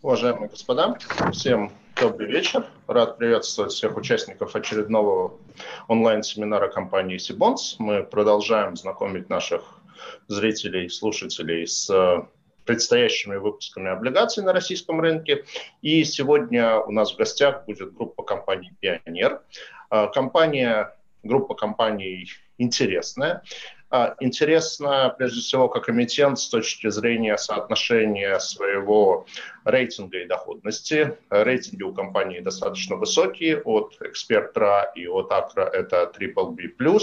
Уважаемые господа, всем добрый вечер. Рад приветствовать всех участников очередного онлайн-семинара компании Сибонс. Мы продолжаем знакомить наших зрителей и слушателей с предстоящими выпусками облигаций на российском рынке. И сегодня у нас в гостях будет группа компаний «Пионер». А, компания, группа компаний интересная. А, интересно, прежде всего, как эмитент с точки зрения соотношения своего рейтинга и доходности. Рейтинги у компании достаточно высокие, от Экспертра и от Акра это BBB+,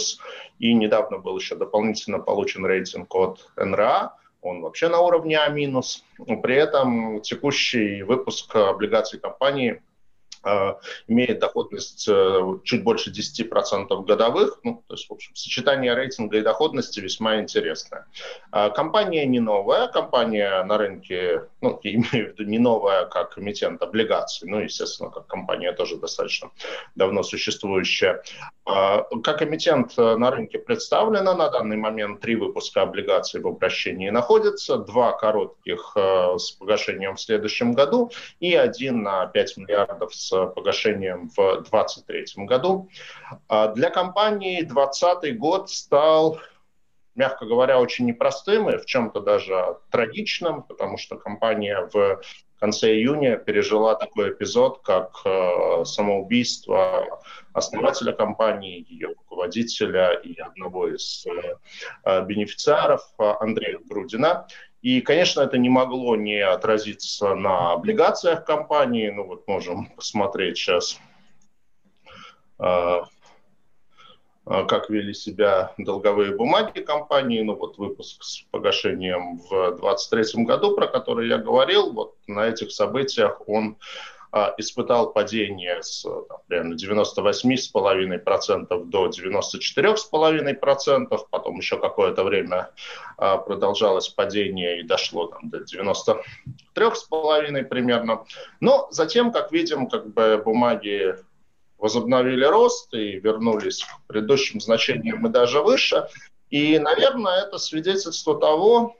и недавно был еще дополнительно получен рейтинг от НРА, он вообще на уровне А-. При этом текущий выпуск облигаций компании – имеет доходность э, чуть больше 10% годовых. Ну, то есть, в общем, сочетание рейтинга и доходности весьма интересное. А, компания не новая, компания на рынке, ну, я имею в виду не новая как эмитент облигаций, ну, естественно, как компания тоже достаточно давно существующая. Как эмитент э, на рынке представлена на данный момент три выпуска облигаций в обращении находятся, два коротких э, с погашением в следующем году и один на 5 миллиардов с погашением в 2023 году. А для компании 2020 год стал мягко говоря, очень непростым и в чем-то даже трагичным, потому что компания в конце июня пережила такой эпизод, как э, самоубийство основателя компании, ее руководителя и одного из э, бенефициаров Андрея Грудина. И, конечно, это не могло не отразиться на облигациях компании. Ну вот можем посмотреть сейчас, а, а, как вели себя долговые бумаги компании. Ну вот выпуск с погашением в 2023 году, про который я говорил, вот на этих событиях он испытал падение с там, примерно 98,5% до 94,5%, потом еще какое-то время а, продолжалось падение и дошло там, до 93,5% примерно. Но затем, как видим, как бы бумаги возобновили рост и вернулись к предыдущим значениям и даже выше. И, наверное, это свидетельство того,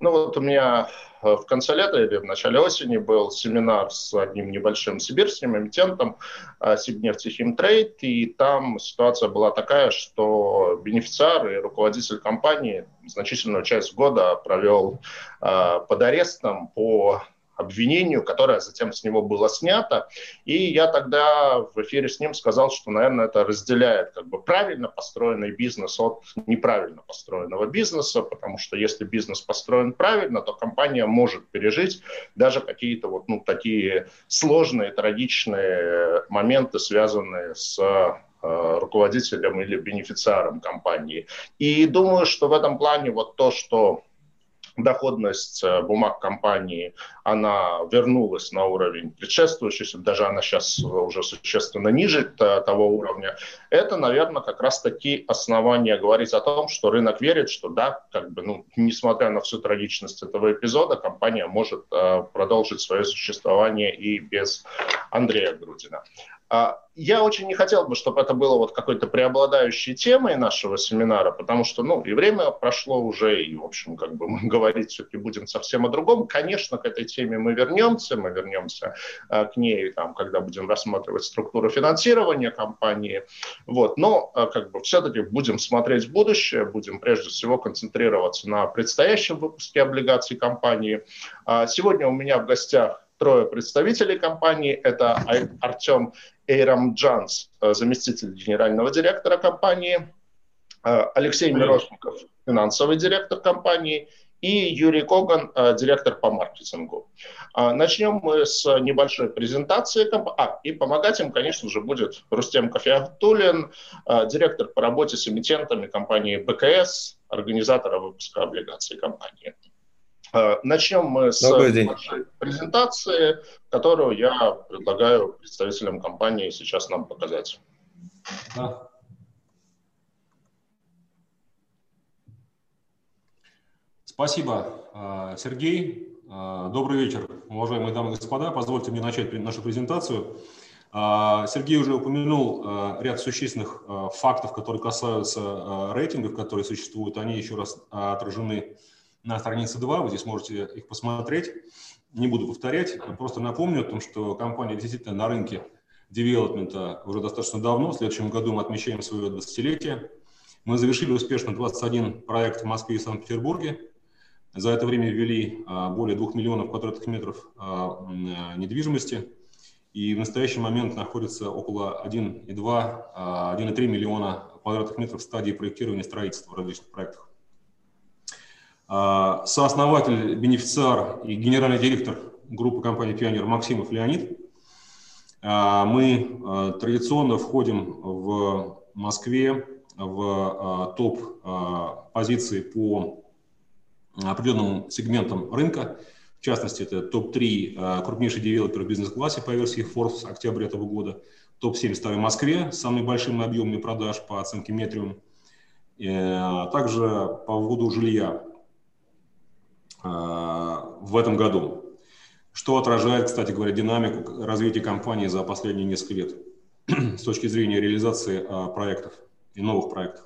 ну вот у меня э, в конце лета или в начале осени был семинар с одним небольшим сибирским эмитентом э, Сибнефтехимтрейд, и там ситуация была такая, что бенефициар и руководитель компании значительную часть года провел э, под арестом по обвинению, которое затем с него было снято. И я тогда в эфире с ним сказал, что, наверное, это разделяет как бы правильно построенный бизнес от неправильно построенного бизнеса, потому что если бизнес построен правильно, то компания может пережить даже какие-то вот ну, такие сложные, трагичные моменты, связанные с э, руководителем или бенефициаром компании. И думаю, что в этом плане вот то, что доходность э, бумаг компании, она вернулась на уровень предшествующий, даже она сейчас уже существенно ниже того уровня, это, наверное, как раз-таки основания говорить о том, что рынок верит, что да, как бы, ну, несмотря на всю трагичность этого эпизода, компания может э, продолжить свое существование и без Андрея Грудина. А, я очень не хотел бы, чтобы это было вот какой-то преобладающей темой нашего семинара, потому что, ну, и время прошло уже, и, в общем, как бы мы говорить все-таки будем совсем о другом. Конечно, к этой теме мы вернемся, мы вернемся а, к ней, там, когда будем рассматривать структуру финансирования компании, вот, но а, как бы все-таки будем смотреть в будущее, будем прежде всего концентрироваться на предстоящем выпуске облигаций компании. Сегодня у меня в гостях трое представителей компании. Это Артем Эйрам Джанс, э, заместитель генерального директора компании, э, Алексей Мирошников, финансовый директор компании, и Юрий Коган, э, директор по маркетингу. Начнем мы с небольшой презентации. А, и помогать им, конечно же, будет Рустем Кофеатулин, директор по работе с эмитентами компании БКС, организатора выпуска облигаций компании. Э, начнем мы с презентации, которую я предлагаю представителям компании сейчас нам показать. Да. Спасибо, э, Сергей. Э, добрый вечер, уважаемые дамы и господа. Позвольте мне начать нашу презентацию. Сергей уже упомянул ряд существенных фактов, которые касаются рейтингов, которые существуют. Они еще раз отражены на странице 2, вы здесь можете их посмотреть. не буду повторять, просто напомню о том, что компания действительно на рынке девелопмента уже достаточно давно. В следующем году мы отмечаем свое 20-летие. Мы завершили успешно 21 проект в Москве и Санкт-Петербурге. За это время ввели а, более 2 миллионов квадратных метров а, недвижимости. И в настоящий момент находится около 1,2-1,3 а, миллиона квадратных метров в стадии проектирования строительства в различных проектах. Сооснователь, бенефициар и генеральный директор группы компании «Пионер» Максимов Леонид. Мы традиционно входим в Москве в топ позиции по определенным сегментам рынка. В частности, это топ-3 э, крупнейших девелоперов в бизнес-классе по версии Forbes октября этого года, топ-7 в Старой Москве с самым большим объемом продаж по оценке Метриум, а также по вводу жилья э, в этом году, что отражает, кстати говоря, динамику развития компании за последние несколько лет с точки зрения реализации проектов и новых проектов.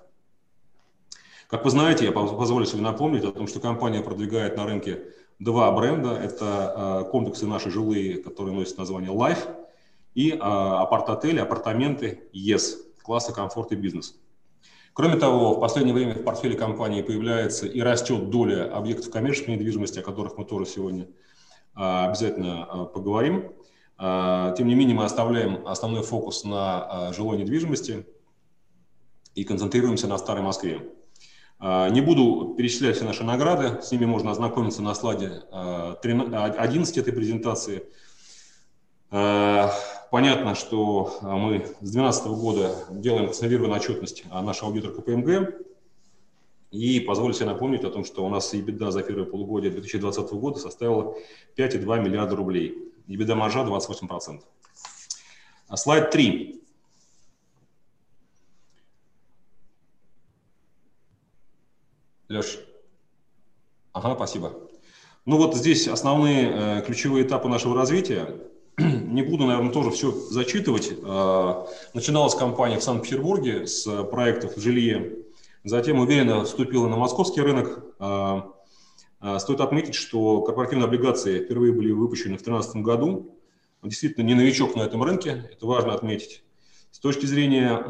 Как вы знаете, я позволю себе напомнить о том, что компания продвигает на рынке два бренда. Это а, комплексы наши жилые, которые носят название Life, и а, апарт-отели, апартаменты Yes, класса комфорт и бизнес. Кроме того, в последнее время в портфеле компании появляется и растет доля объектов коммерческой недвижимости, о которых мы тоже сегодня а, обязательно поговорим. Тем не менее, мы оставляем основной фокус на жилой недвижимости и концентрируемся на Старой Москве. А, не буду перечислять все наши награды, с ними можно ознакомиться на слайде 11 а, этой презентации. А, понятно, что мы с 2012 года делаем консолидированную отчетность нашего аудитора КПМГ. И позволю себе напомнить о том, что у нас EBITDA за первое полугодие 2020 года составила 5,2 миллиарда рублей. EBITDA маржа 28%. Слайд 3. Леш. Ага, спасибо. Ну вот здесь основные э, ключевые этапы нашего развития. Не буду, наверное, тоже все зачитывать. Э, начиналась компания в Санкт-Петербурге с проектов жилье. Затем уверенно вступила на московский рынок. Э, э, стоит отметить, что корпоративные облигации впервые были выпущены в 2013 году. Действительно не новичок на этом рынке, это важно отметить. С точки зрения,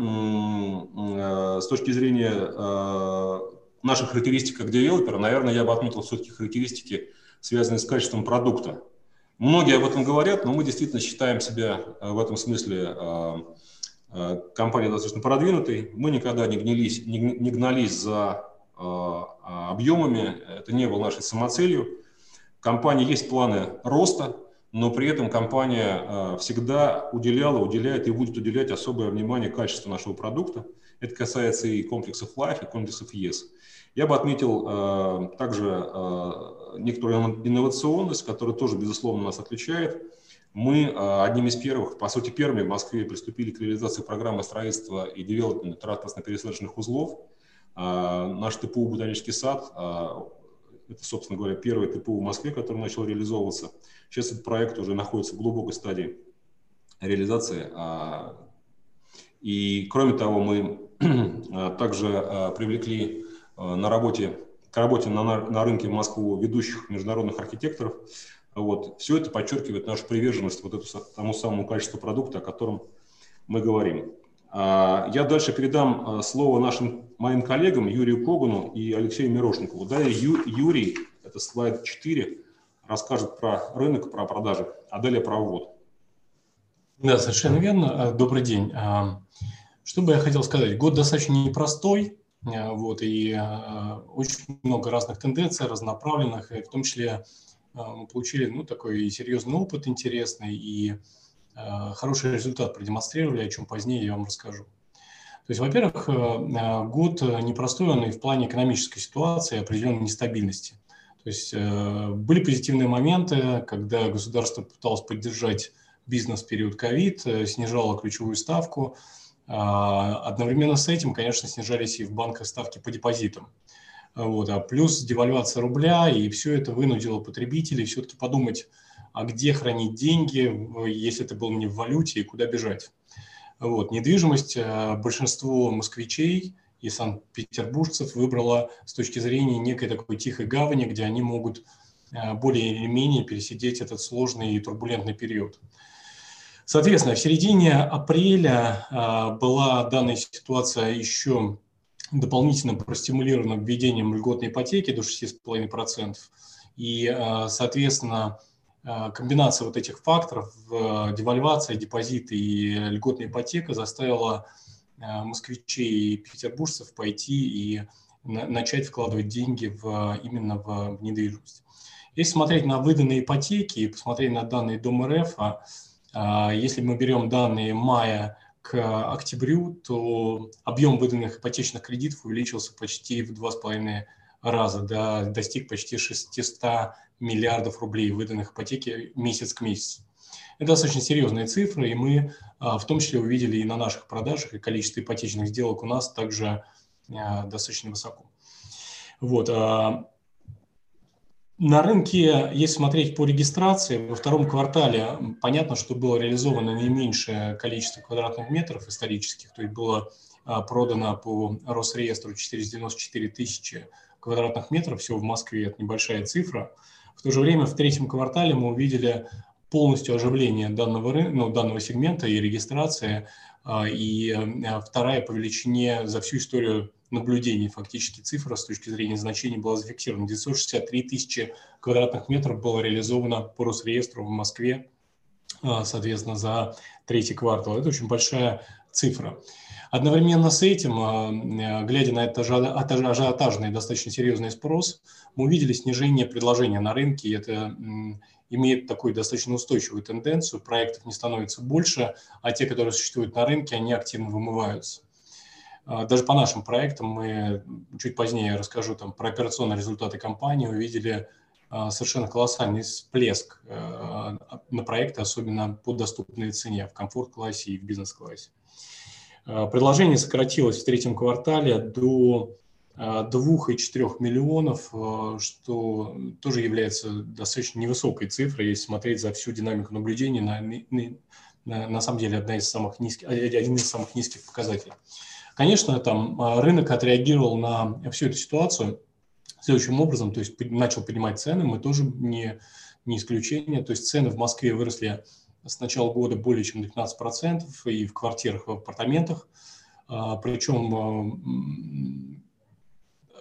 э, с точки зрения э, наших характеристик как девелопера, наверное, я бы отметил все-таки характеристики, связанные с качеством продукта. Многие об этом говорят, но мы действительно считаем себя э, в этом смысле э, э, компанией достаточно продвинутой. Мы никогда не, гнились, не, не гнались за объемами, это не было нашей самоцелью. В компании есть планы роста, но при этом компания всегда уделяла, уделяет и будет уделять особое внимание качеству нашего продукта. Это касается и комплексов Life, и комплексов ES. Я бы отметил э, также э, некоторую инновационность, которая тоже, безусловно, нас отличает. Мы э, одним из первых, по сути, первыми в Москве приступили к реализации программы строительства и девелопмента транспортно-пересадочных узлов. Э, наш ТПУ «Ботанический сад» э, это, собственно говоря, первый ТПУ в Москве, который начал реализовываться. Сейчас этот проект уже находится в глубокой стадии реализации. И, кроме того, мы также привлекли Э, на работе, к работе на, на рынке в Москву ведущих международных архитекторов. Вот. Все это подчеркивает нашу приверженность вот эту, тому самому качеству продукта, о котором мы говорим. А, я дальше передам э, слово нашим моим коллегам Юрию Когану и Алексею Мирошникову. Далее Ю, Юрий, это слайд 4, расскажет про рынок, про продажи, а далее про ввод. Да, совершенно верно. Э, добрый день. Что бы я хотел сказать? Год достаточно непростой, Э, вот, и э, очень много разных тенденций, разнонаправленных, и в том числе э, мы получили ну, такой серьезный опыт интересный и хороший результат продемонстрировали, о чем позднее я вам расскажу. То есть, во-первых, год непростой, он и в плане экономической ситуации, определенной нестабильности. То есть были позитивные моменты, когда государство пыталось поддержать бизнес в период ковид, снижало ключевую ставку, одновременно с этим, конечно, снижались и в банках ставки по депозитам. Вот, а плюс девальвация рубля, и все это вынудило потребителей все-таки подумать, а где хранить деньги, если это было не в валюте, и куда бежать. Вот, недвижимость а, большинство москвичей и санкт-петербуржцев выбрала с точки зрения некой такой тихой гавани, где они могут более или менее пересидеть этот сложный и турбулентный период. Соответственно, в середине апреля была данная ситуация еще дополнительно простимулирована введением льготной ипотеки до 6,5%. И, соответственно, комбинация вот этих факторов, девальвация, депозиты и льготная ипотека заставила москвичей и петербуржцев пойти и начать вкладывать деньги в, именно в недвижимость. Если смотреть на выданные ипотеки и посмотреть на данные Дом РФ, а, если мы берем данные мая к октябрю, то объем выданных ипотечных кредитов увеличился почти в два с половиной раза, до, достиг почти 600 миллиардов рублей выданных ипотеки месяц к месяцу. Это достаточно серьезные цифры, и мы а, в том числе увидели и на наших продажах, и количество ипотечных сделок у нас также а, достаточно высоко. Вот. А, на рынке, если смотреть по регистрации, во втором квартале понятно, что было реализовано наименьшее количество квадратных метров исторических, то есть было продано по Росреестру 494 тысячи квадратных метров. Всего в Москве, это небольшая цифра. В то же время в третьем квартале мы увидели полностью оживление данного, ну, данного сегмента и регистрация, а, и а, вторая по величине за всю историю наблюдений фактически цифра с точки зрения значений была зафиксирована. 963 тысячи квадратных метров было реализовано по Росреестру в Москве, а, соответственно, за третий квартал. Это очень большая цифра. Одновременно с этим, глядя на этот ажиотажный, достаточно серьезный спрос, мы увидели снижение предложения на рынке. И это имеет такую достаточно устойчивую тенденцию, проектов не становится больше, а те, которые существуют на рынке, они активно вымываются. А, даже по нашим проектам мы чуть позднее расскажу там, про операционные результаты компании, увидели а, совершенно колоссальный всплеск а, на проекты, особенно по доступной цене в комфорт-классе и в бизнес-классе. Предложение сократилось в третьем квартале до 2,4 миллионов, э, что тоже является достаточно невысокой цифрой, если смотреть за всю динамику наблюдений, на, на, на самом деле одна из самых низких, один из самых низких показателей. Конечно, там э, рынок отреагировал на всю эту ситуацию следующим образом, то есть начал поднимать цены, мы тоже не, не исключение, то есть цены в Москве выросли с начала года более чем 15% и в квартирах, в апартаментах, а, причем э,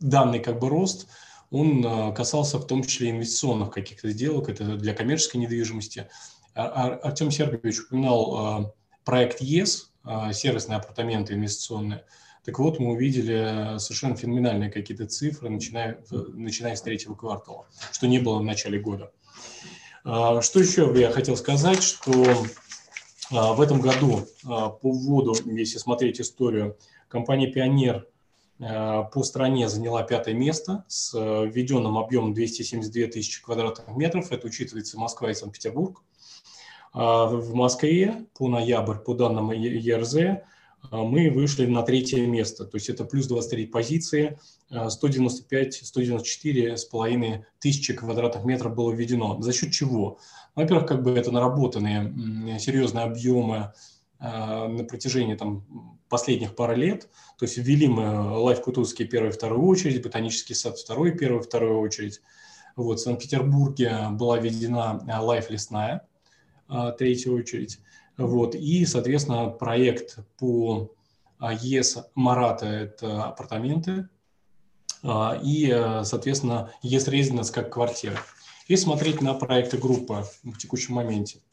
данный как бы рост, он а, касался в том числе инвестиционных каких-то сделок, это для коммерческой недвижимости. А, а, Артем Сергеевич упоминал проект ЕС, сервисные апартаменты инвестиционные. Так вот, мы увидели совершенно феноменальные какие-то цифры, начиная, начиная с третьего квартала, что не было в начале года. Что еще я хотел сказать, что в этом году по вводу, если смотреть историю, компания «Пионер» Э, по стране заняла пятое место с э, введенным объемом 272 тысячи квадратных метров. Это учитывается Москва и Санкт-Петербург. А в Москве по ноябрь, по данным ЕРЗ, э, мы вышли на третье место. То есть это плюс 23 позиции, 195-194 с половиной тысячи квадратных метров было введено. За счет чего? Во-первых, как бы это наработанные серьезные объемы на протяжении там, последних пары лет. То есть ввели мы Life Кутузовский первую и вторую очередь, Ботанический сад второй и первую и вторую очередь. Вот, в Санкт-Петербурге была введена Life Лесная, а, третья очередь. Вот, и, соответственно, проект по а, ЕС Марата – это апартаменты, а, и, соответственно, ЕС Резиденс как квартира. И смотреть на проекты группы в текущем моменте –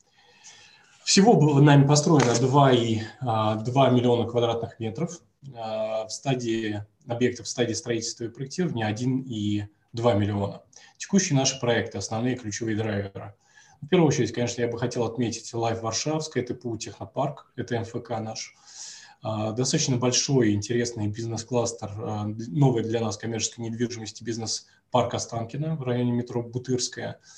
всего было нами построено 2,2 а, миллиона квадратных метров в стадии объектов, в стадии строительства и проектирования 1,2 миллиона. Текущие наши проекты, основные ключевые драйверы. В первую очередь, конечно, я бы хотел отметить Life Варшавская, это ПУ Технопарк, это МФК наш. А, достаточно большой, интересный бизнес-кластер, новый для нас коммерческой недвижимости бизнес-парк Останкино в районе метро Бутырская –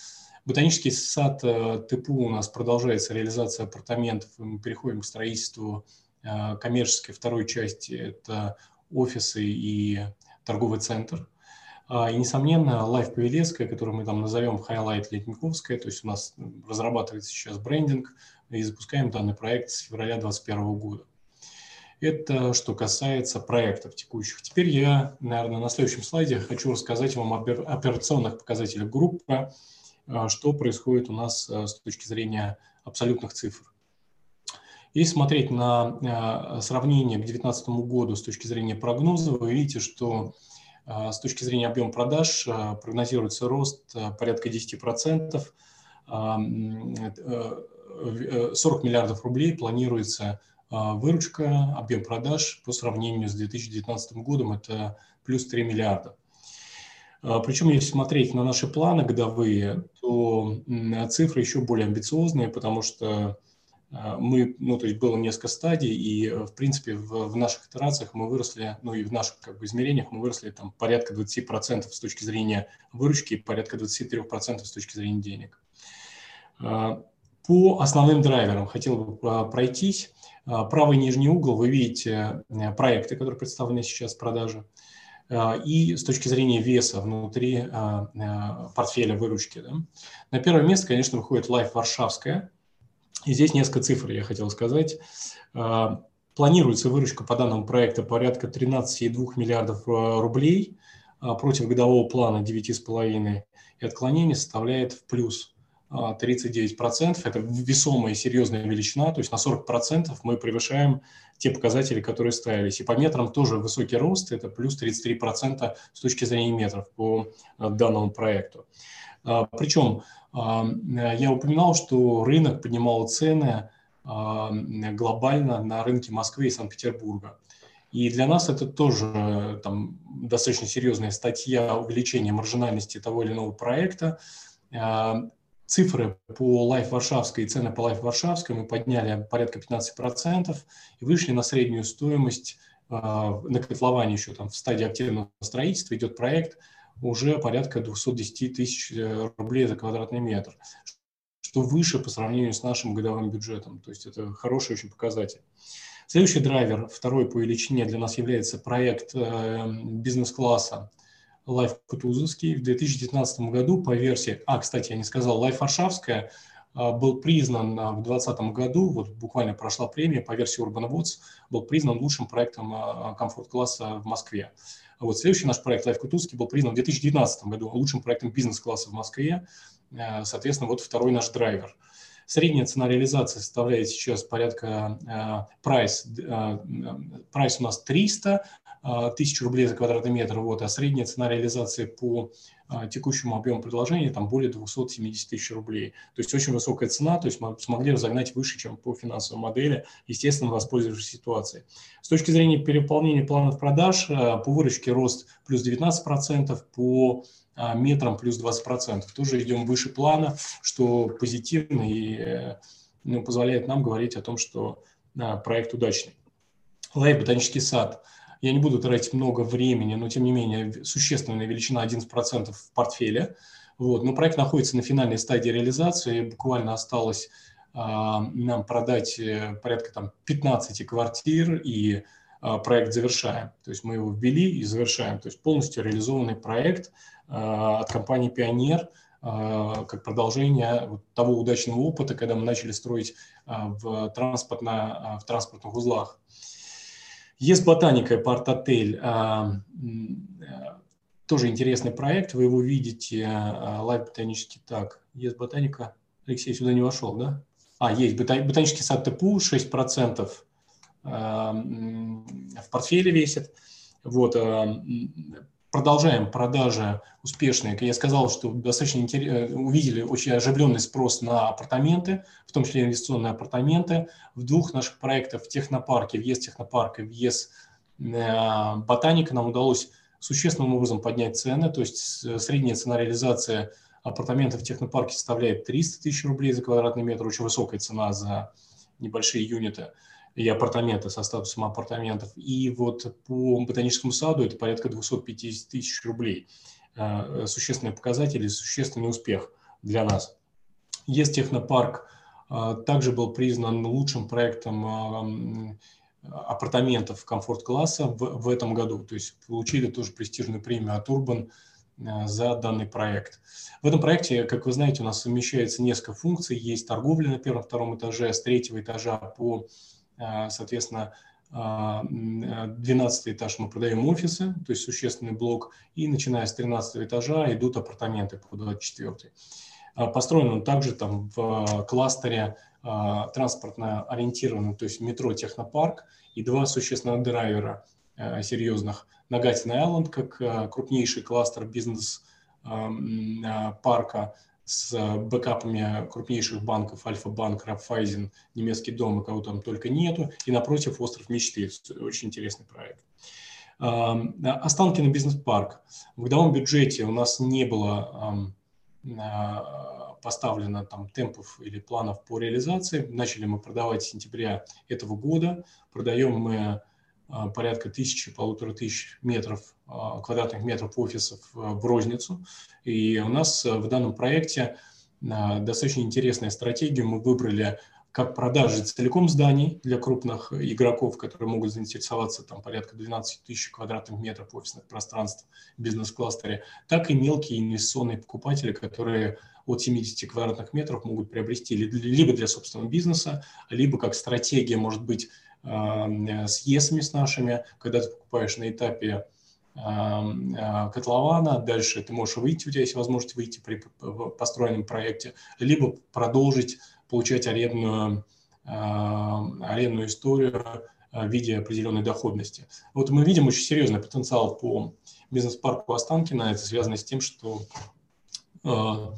Ботанический сад э, ТПУ у нас продолжается реализация апартаментов, и мы переходим к строительству э, коммерческой второй части, это офисы и торговый центр. А, и, несомненно, Life Павелецкая, которую мы там назовем Highlight Летниковская, то есть у нас разрабатывается сейчас брендинг, и запускаем данный проект с февраля 2021 года. Это что касается проектов текущих. Теперь я, наверное, на следующем слайде хочу рассказать вам об операционных показателях группы, что происходит у нас с точки зрения абсолютных цифр. Если смотреть на сравнение к 2019 году с точки зрения прогноза, вы видите, что с точки зрения объема продаж прогнозируется рост порядка 10%. 40 миллиардов рублей планируется выручка, объем продаж по сравнению с 2019 годом – это плюс 3 миллиарда. Причем, если смотреть на наши планы годовые, то цифры еще более амбициозные, потому что мы, ну, то есть было несколько стадий, и, в принципе, в, в наших итерациях мы выросли, ну, и в наших, как бы, измерениях мы выросли там порядка 20% с точки зрения выручки и порядка 23% с точки зрения денег. По основным драйверам хотел бы а, пройтись. А, правый нижний угол вы видите э, проекты, которые представлены сейчас в продаже. А, и с точки зрения веса внутри портфеля выручки. Да. На первое место, конечно, выходит Life Варшавская. И здесь несколько цифр я хотел сказать. Планируется выручка по данному проекту порядка 13,2 миллиардов рублей против годового плана 9,5. И отклонение составляет в плюс 39%. Это весомая и серьезная величина, то есть на 40% мы превышаем те показатели, которые ставились. И по метрам тоже высокий рост, это плюс 33% с точки зрения метров по э, данному проекту. А, Причем а, я упоминал, что рынок поднимал цены глобально на рынке Москвы и Санкт-Петербурга. И для нас это тоже там, достаточно серьезная статья увеличения маржинальности того или иного проекта цифры по Life Варшавской и цены по Life Варшавской мы подняли порядка 15% и вышли на среднюю стоимость а, на котловане еще там в стадии активного строительства идет проект уже порядка 210 тысяч э, рублей за квадратный метр, что выше по сравнению с нашим годовым бюджетом. То есть это хороший очень показатель. Следующий драйвер, второй по величине для нас является проект э, бизнес-класса Life Кутузовский в 2019 году по версии, а, кстати, я не сказал, Life Варшавская а, был признан в 2020 году, вот буквально прошла премия по версии Urban Woods, был признан лучшим проектом комфорт-класса в Москве. Вот следующий наш проект Life Кутузовский был признан в 2019 году лучшим проектом бизнес-класса в Москве. Соответственно, вот второй наш драйвер. Средняя цена реализации составляет сейчас порядка прайс, прайс у нас 300, а, тысяч рублей за квадратный метр, вот, а средняя цена реализации по текущему объему предложения там более 270 тысяч рублей. То есть очень высокая цена, то есть мы смогли разогнать выше, чем по финансовой модели, естественно, воспользовавшись ситуацией. С точки зрения переполнения планов продаж, а, по выручке рост плюс 19%, по метрам плюс 20%. Тоже идем выше плана, что позитивно и э, ну, позволяет нам говорить о том, что проект удачный. Life Ботанический сад – я не буду тратить много времени, но тем не менее существенная величина 11% в портфеле. Вот. Но проект находится на финальной стадии реализации. Буквально осталось а, нам продать э, порядка там, 15 квартир и а, проект завершаем. То есть мы его ввели и завершаем. То есть полностью реализованный проект а, от компании «Пионер», а, как продолжение вот того удачного опыта, когда мы начали строить а, в, транспортно, а, в транспортных узлах. YE'S Ботаника апарт-отель, а, э, тоже интересный проект, вы его видите, Life Ботанический так, YE'S Ботаника, Алексей сюда не вошел, да? А, есть ботанический сад ТПУ, 6% в портфеле весит. Вот, продолжаем продажи успешные. Я сказал, что достаточно интерес... Э, увидели очень оживленный спрос на апартаменты, в том числе инвестиционные апартаменты. В двух наших проектах в технопарке, въезд технопарка и въезд э, ботаника нам удалось существенным образом поднять цены, то есть средняя цена реализации апартаментов в технопарке составляет 300 тысяч рублей за квадратный метр, очень высокая цена за небольшие юниты и апартаменты со статусом апартаментов. И вот по ботаническому саду это порядка 250 тысяч рублей. Э, существенный показатель и существенный успех для нас. Есть технопарк э, также был признан лучшим проектом э, апартаментов комфорт-класса в, в этом году. То есть получили тоже престижную премию от Urban за данный проект. В этом проекте, как вы знаете, у нас совмещается несколько функций. Есть торговля на первом-втором этаже, с третьего этажа по соответственно, 12 этаж мы продаем офисы, то есть существенный блок, и начиная с 13 этажа идут апартаменты по 24. Построен он также там в кластере транспортно ориентированном, то есть метро Технопарк и два существенных драйвера серьезных. Нагатин Айленд как крупнейший кластер бизнес-парка с бэкапами крупнейших банков, Альфа-банк, Рапфайзен, немецкий дом, и кого там только нету, и напротив остров мечты, очень интересный проект. Останки на бизнес-парк. В годовом бюджете у нас не было а, поставлено там темпов или планов по реализации. Начали мы продавать с сентября этого года. Продаем мы порядка тысячи, полутора тысяч метров, а, квадратных метров офисов а, в розницу. И у нас в данном проекте достаточно интересная стратегия. Мы выбрали как продажи целиком зданий для крупных игроков, которые могут заинтересоваться там порядка 12 тысяч квадратных метров офисных пространств в бизнес-кластере, так и мелкие инвестиционные покупатели, которые от 70 квадратных метров могут приобрести либо для собственного бизнеса, либо как стратегия, может быть, с ЕСами с нашими, когда ты покупаешь на этапе а, котлована, дальше ты можешь выйти, у тебя есть возможность выйти при построенном проекте, либо продолжить получать арендную, арендную историю в виде определенной доходности. Вот мы видим очень серьезный потенциал по бизнес-парку Останкина. Это связано с тем, что мы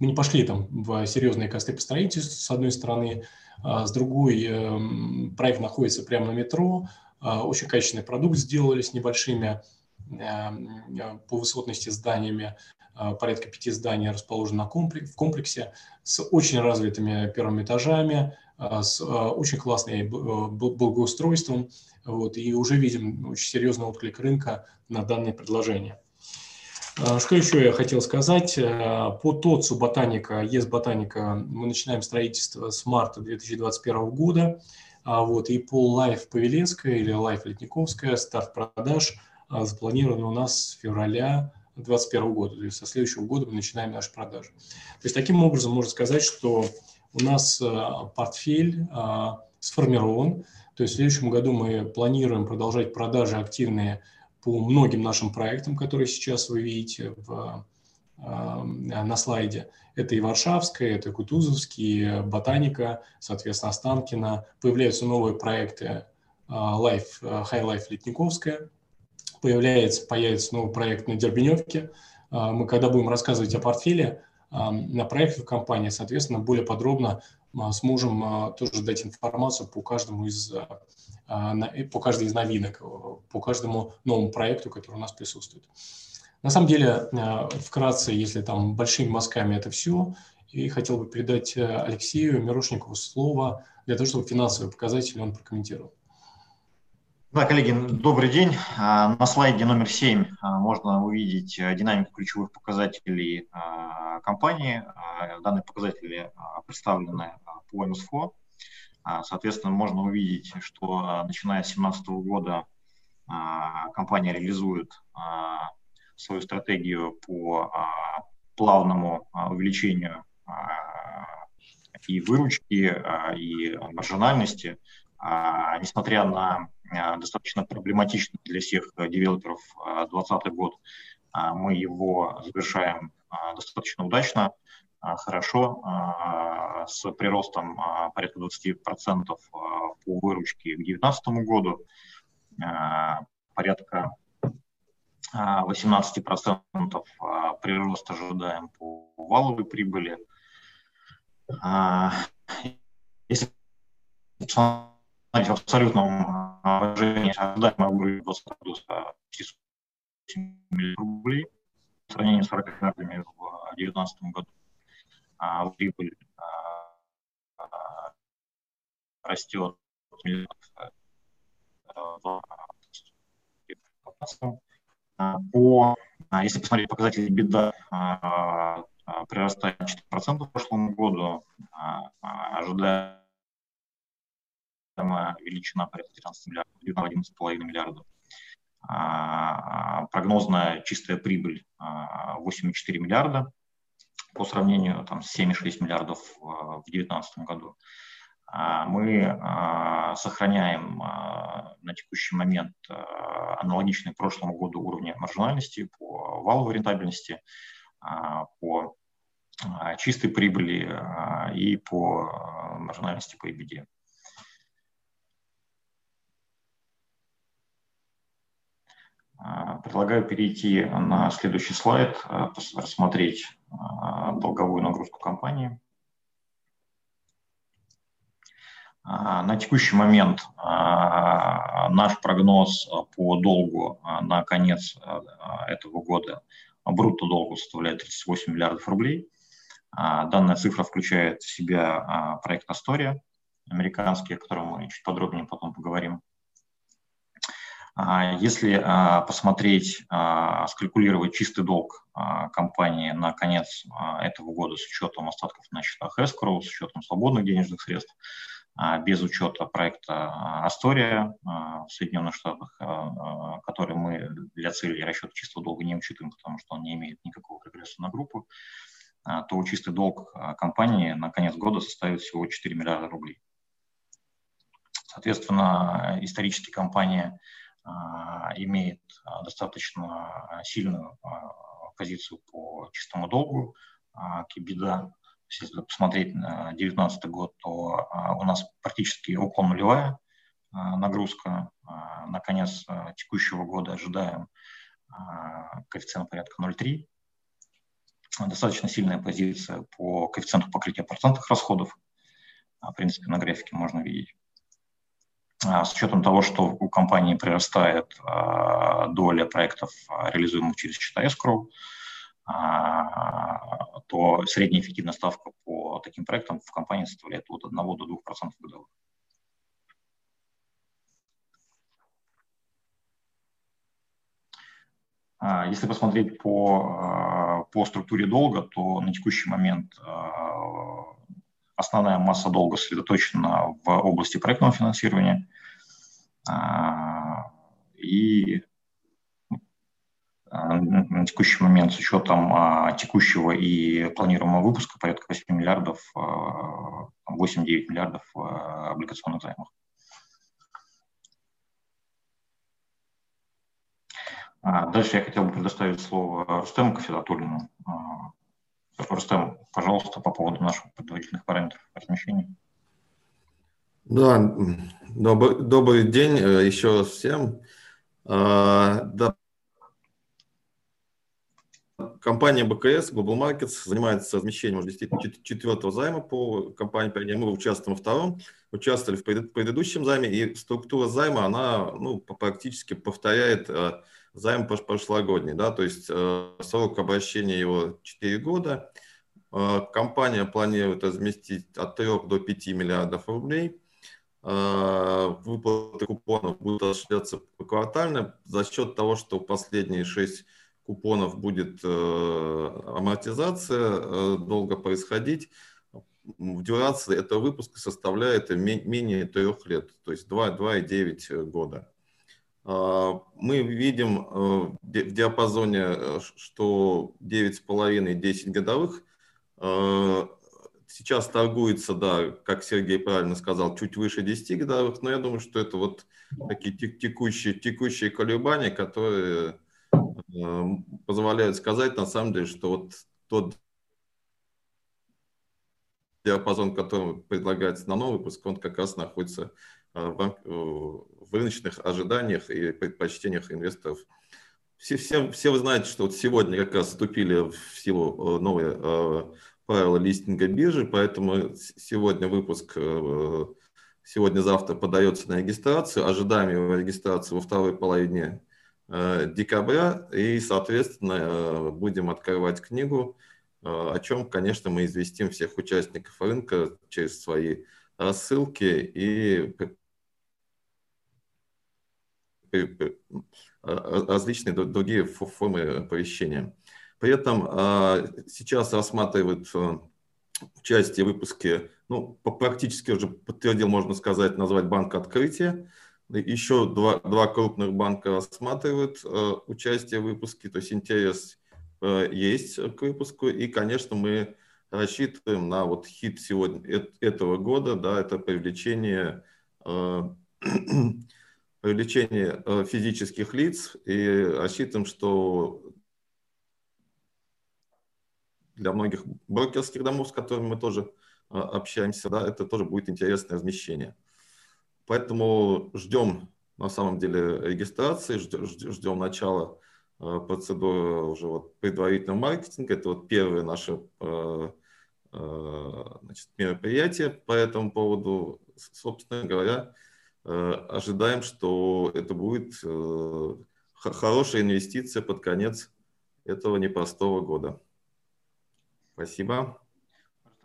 не пошли там в серьезные косты по строительству, с одной стороны, с другой эм, проект находится прямо на метро, а, очень качественный продукт сделали с небольшими эм, по высотности зданиями, а, порядка пяти зданий расположено в комплексе, с очень развитыми первыми этажами, с очень классным э, благоустройством, вот, и уже видим очень серьезный отклик рынка на данное предложение. А, что еще я хотел сказать? Э, по ТОЦу «Ботаника», ЕС «Ботаника» мы начинаем строительство с марта 2021 года. А вот, и по Life Павелецкая или Life Летниковская старт продаж а, запланирован у нас с февраля 2021 года. То есть со следующего года мы начинаем наши продажи. То есть таким образом можно сказать, что у нас э, портфель сформирован. То есть в следующем году мы планируем продолжать продажи активные по многим нашим проектам, которые сейчас вы видите в, э, на слайде. Это и Варшавская, это Кутузовский, Ботаника, соответственно, Останкина. Появляются новые проекты э, Life, э, High Life Летниковская. Появляется, появится новый проект на Дербеневке. Мы, когда будем рассказывать о портфеле на проектах компании, соответственно, более подробно сможем тоже дать информацию по каждому из по каждой из новинок, э, по каждому новому проекту, который у нас присутствует. На самом деле, э, вкратце, если там большими мазками это все, и хотел бы передать э, Алексею Мирошникову слово для того, чтобы финансовые показатели он прокомментировал. Да, коллеги, добрый день. А, на слайде номер 7 а, можно увидеть динамику ключевых показателей компании. Данные показатели представлены по МСФО. А, соответственно, можно увидеть, что а, начиная с 2017 года а, компания реализует свою стратегию по плавному увеличению и выручки, и маржинальности, несмотря на достаточно проблематичный для всех девелоперов 2020 год, мы его завершаем достаточно удачно. А, хорошо, а, с приростом а, порядка 20% по выручке к 2019 году, порядка 18% прирост ожидаем по валовой прибыли. Если посмотреть в абсолютном выражении, ожидаемый уровень 20 миллионов рублей по сравнению с 40 миллиардами в 2019 году а прибыль а, растет по, если посмотреть показатели беда, прирастает 4% в прошлом году, ожидаемая величина порядка 13 миллиардов, 11,5 миллиардов. Прогнозная чистая прибыль 8,4 миллиарда по сравнению там, с 7,6 миллиардов э, в 2019 году. мы сохраняем на текущий момент аналогичные прошлому году уровни маржинальности по валовой рентабельности, по чистой прибыли и по маржинальности по EBITDA. Предлагаю перейти на следующий слайд, рассмотреть долговую нагрузку компании. На текущий момент наш прогноз по долгу на конец этого года брутто долгу составляет 38 миллиардов рублей. Данная цифра включает в себя проект «Астория», американский, о котором мы чуть подробнее потом поговорим. Если посмотреть, скалькулировать чистый долг компании на конец этого года с учетом остатков на счетах escrow, с учетом свободных денежных средств, а, без учета проекта а, Астория в Соединенных Штатах, а, который мы для цели расчета чистого долга не учитываем, потому что он не имеет никакого регресса на группу, то чистый долг компании на конец года составит всего 4 миллиарда рублей. Соответственно, исторически компания имеет достаточно сильную позицию по чистому долгу, кибида если посмотреть на 2019 год, то а, у нас практически около нулевая а, нагрузка. А, на конец текущего года ожидаем коэффициент порядка 0,3. Достаточно сильная позиция по коэффициенту покрытия процентных расходов. В принципе, на графике можно видеть. С учетом того, что у компании прирастает доля проектов, реализуемых через счета escrow, а, то средняя эффективная ставка по таким проектам в компании составляет от 1 до 2% годовых. А, если посмотреть по, а, по структуре долга, то на текущий момент основная масса долга сосредоточена в области проектного финансирования. И на текущий момент с учетом а, текущего и планируемого выпуска порядка 8 миллиардов, 8-9 а, миллиардов а, облигационных займов. Дальше я хотел бы предоставить слово Рустему Кафедатуллину. Рустем, пожалуйста, по поводу наших предварительных параметров размещения. Да, добрый, добрый день э, еще раз всем. Да, Компания БКС Global Markets занимается размещением уже четвертого займа по компании Pioneer. Мы участвуем во втором, участвовали в предыдущем займе, и структура займа, она ну, практически повторяет э, займ прошлогодний. Да? То есть э, срок обращения его 4 года. Компания планирует разместить от 3 до 5 миллиардов рублей. Выплаты купонов будут осуществляться квартально за счет того, что последние 6 купонов будет э, амортизация э, долго происходить. Дюрация этого выпуска составляет менее трех лет, то есть 2,9 года. Мы видим э, в диапазоне, что 9,5-10 годовых сейчас торгуется, да, как Сергей правильно сказал, чуть выше 10 годовых, но я думаю, что это вот такие текущие, текущие колебания, которые Эм, позволяют сказать, на самом деле, что вот тот диапазон, который предлагается на новый выпуск, он как раз находится э, в, э, в рыночных ожиданиях и предпочтениях инвесторов. Все, все, все вы знаете, что вот сегодня как раз вступили в силу э, новые правила листинга биржи, поэтому сегодня выпуск сегодня-завтра подается на регистрацию. Ожидаем его регистрации во второй половине Э, декабря, и, соответственно, э, будем открывать книгу, э, о чем, конечно, мы известим всех участников рынка через свои рассылки и различные другие формы оповещения. При этом сейчас рассматривают участие в выпуске, ну, практически уже подтвердил, можно сказать, назвать банк открытия, еще два, два крупных банка рассматривают э, участие в выпуске, то есть интерес э, есть к выпуску. И, конечно, мы рассчитываем на вот хит сегодня этого года, да, это привлечение привлечение физических лиц. И рассчитываем, что для многих брокерских домов, с которыми мы тоже общаемся, да, это тоже будет интересное размещение. Поэтому ждем на самом деле регистрации, ждем начала э, процедуры уже вот предварительного маркетинга. Это вот первое наше э, значит, мероприятие по этому поводу. Собственно говоря, ожидаем, что это будет хорошая инвестиция под конец этого непростого года. Спасибо.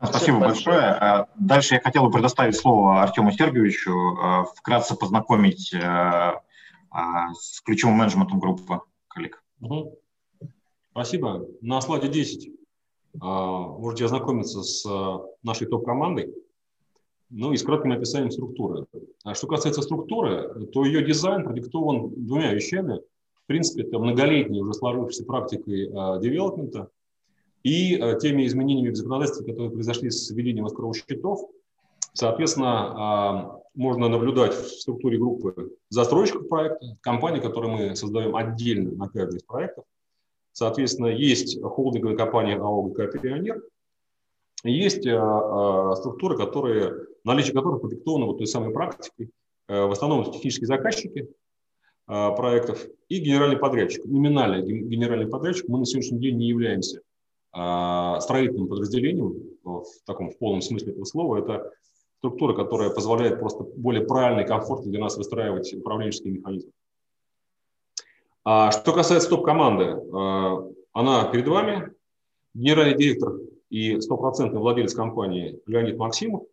Спасибо большое. А, дальше я хотел бы предоставить слово Артему Сергеевичу, а, вкратце познакомить а, с ключевым менеджментом группы коллег. Спасибо. На слайде 10 можете ознакомиться с нашей топ-командой, ну и с кратким описанием структуры. А что касается структуры, то ее дизайн продиктован двумя вещами. В принципе, это многолетней уже сложившейся практикой девелопмента – и э, теми изменениями в законодательстве, которые произошли с введением escrow счетов, соответственно, а, можно наблюдать в структуре группы застройщиков проекта, компании, которые мы создаем отдельно на каждый из проектов. Соответственно, есть холдинговая компания АО ГК «Пионер», есть э, э, структуры, которые, наличие которых продиктовано вот той самой практикой. В основном технические заказчики проектов и генеральный подрядчик. Номинальный генеральный подрядчик мы на сегодняшний день не являемся строительным подразделением, в таком в полном смысле этого слова, это структура, которая позволяет просто более правильно и комфортно для нас выстраивать управленческие механизмы. А что касается топ-команды, а, она перед вами, генеральный директор и стопроцентный владелец компании Леонид Максимов.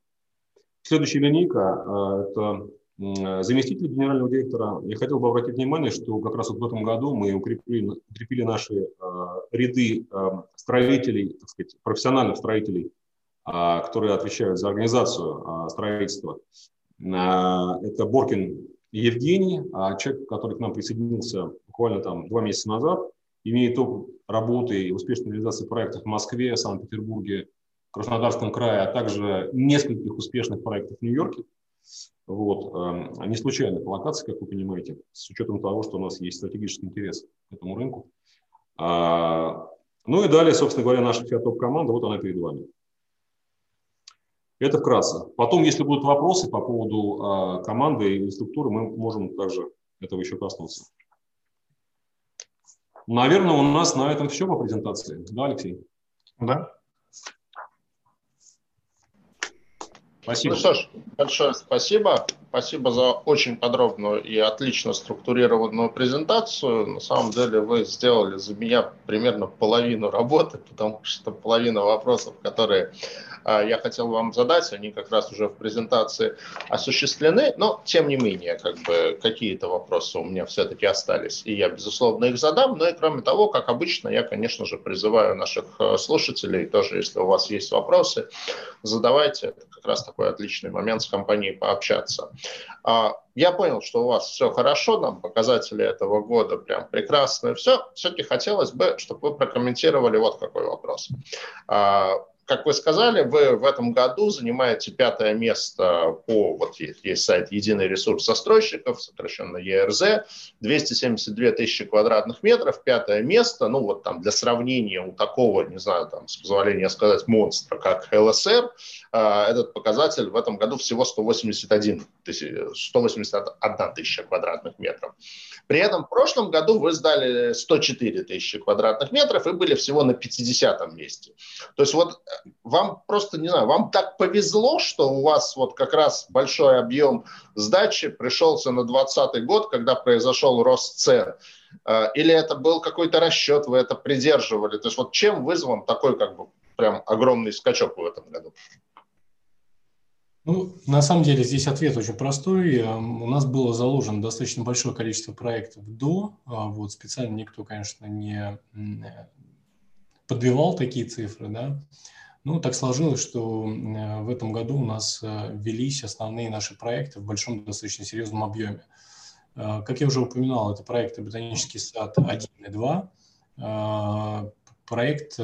Следующая линейка – это Э, заместитель генерального директора, я хотел бы обратить внимание, что как раз вот в этом году мы укрепили, укрепили наши э, ряды э, строителей, так сказать, профессиональных строителей, э, которые отвечают за организацию э, строительства. Э, это Боркин Евгений, э, человек, который к нам присоединился буквально там два месяца назад, имеет опыт работы и успешной реализации проектов в Москве, Санкт-Петербурге, Краснодарском крае, а также нескольких успешных проектов в Нью-Йорке. Вот. Эм, не случайная локация, как вы понимаете, с учетом того, что у нас есть стратегический интерес к этому рынку. А, ну и далее, собственно говоря, наша вся топ-команда, вот она перед вами. Это вкратце. Потом, если будут вопросы по поводу а, команды и структуры, мы можем также этого еще коснуться. Наверное, у нас на этом все по презентации. Да, Алексей? Да. Спасибо. Ну что ж, большое спасибо. Спасибо за очень подробную и отлично структурированную презентацию. На самом деле вы сделали за меня примерно половину работы, потому что половина вопросов, которые а, я хотел вам задать, они как раз уже в презентации осуществлены, но тем не менее, как бы какие-то вопросы у меня все-таки остались, и я, безусловно, их задам. Ну и кроме того, как обычно, я, конечно же, призываю наших э, слушателей, тоже, если у вас есть вопросы, задавайте. Это как раз такой отличный момент с компанией пообщаться. А, я понял, что у вас все хорошо, нам показатели этого года прям прекрасные. Все, все-таки хотелось бы, чтобы вы прокомментировали вот какой вопрос. Как вы сказали, вы в этом году занимаете пятое место по, вот есть, есть сайт «Единый ресурс застройщиков», сокращенно ЕРЗ, 272 тысячи квадратных метров, пятое место, ну вот там для сравнения у такого, не знаю, там, с позволения сказать, монстра, как ЛСР, а, этот показатель в этом году всего 181 тысяча, 181 тысяча квадратных метров. При этом в прошлом году вы сдали 104 тысячи квадратных метров и были всего на 50 месте. То есть вот э, вам просто, не знаю, вам так повезло, что у вас вот как раз большой объем сдачи пришелся на 2020 год, когда произошел рост цен. Э, или это был какой-то расчет, вы это придерживали? То есть вот чем вызван такой как бы прям огромный скачок в этом году? Ну, на самом деле здесь ответ очень простой. Эм, у нас было заложено достаточно большое количество проектов до. А, вот специально никто, конечно, не подбивал такие цифры, да. Ну, так сложилось, что в этом году у нас э, велись основные наши проекты в большом, достаточно серьезном объеме. Э, как я уже упоминал, это проекты «Ботанический сад 1 и 2», проект,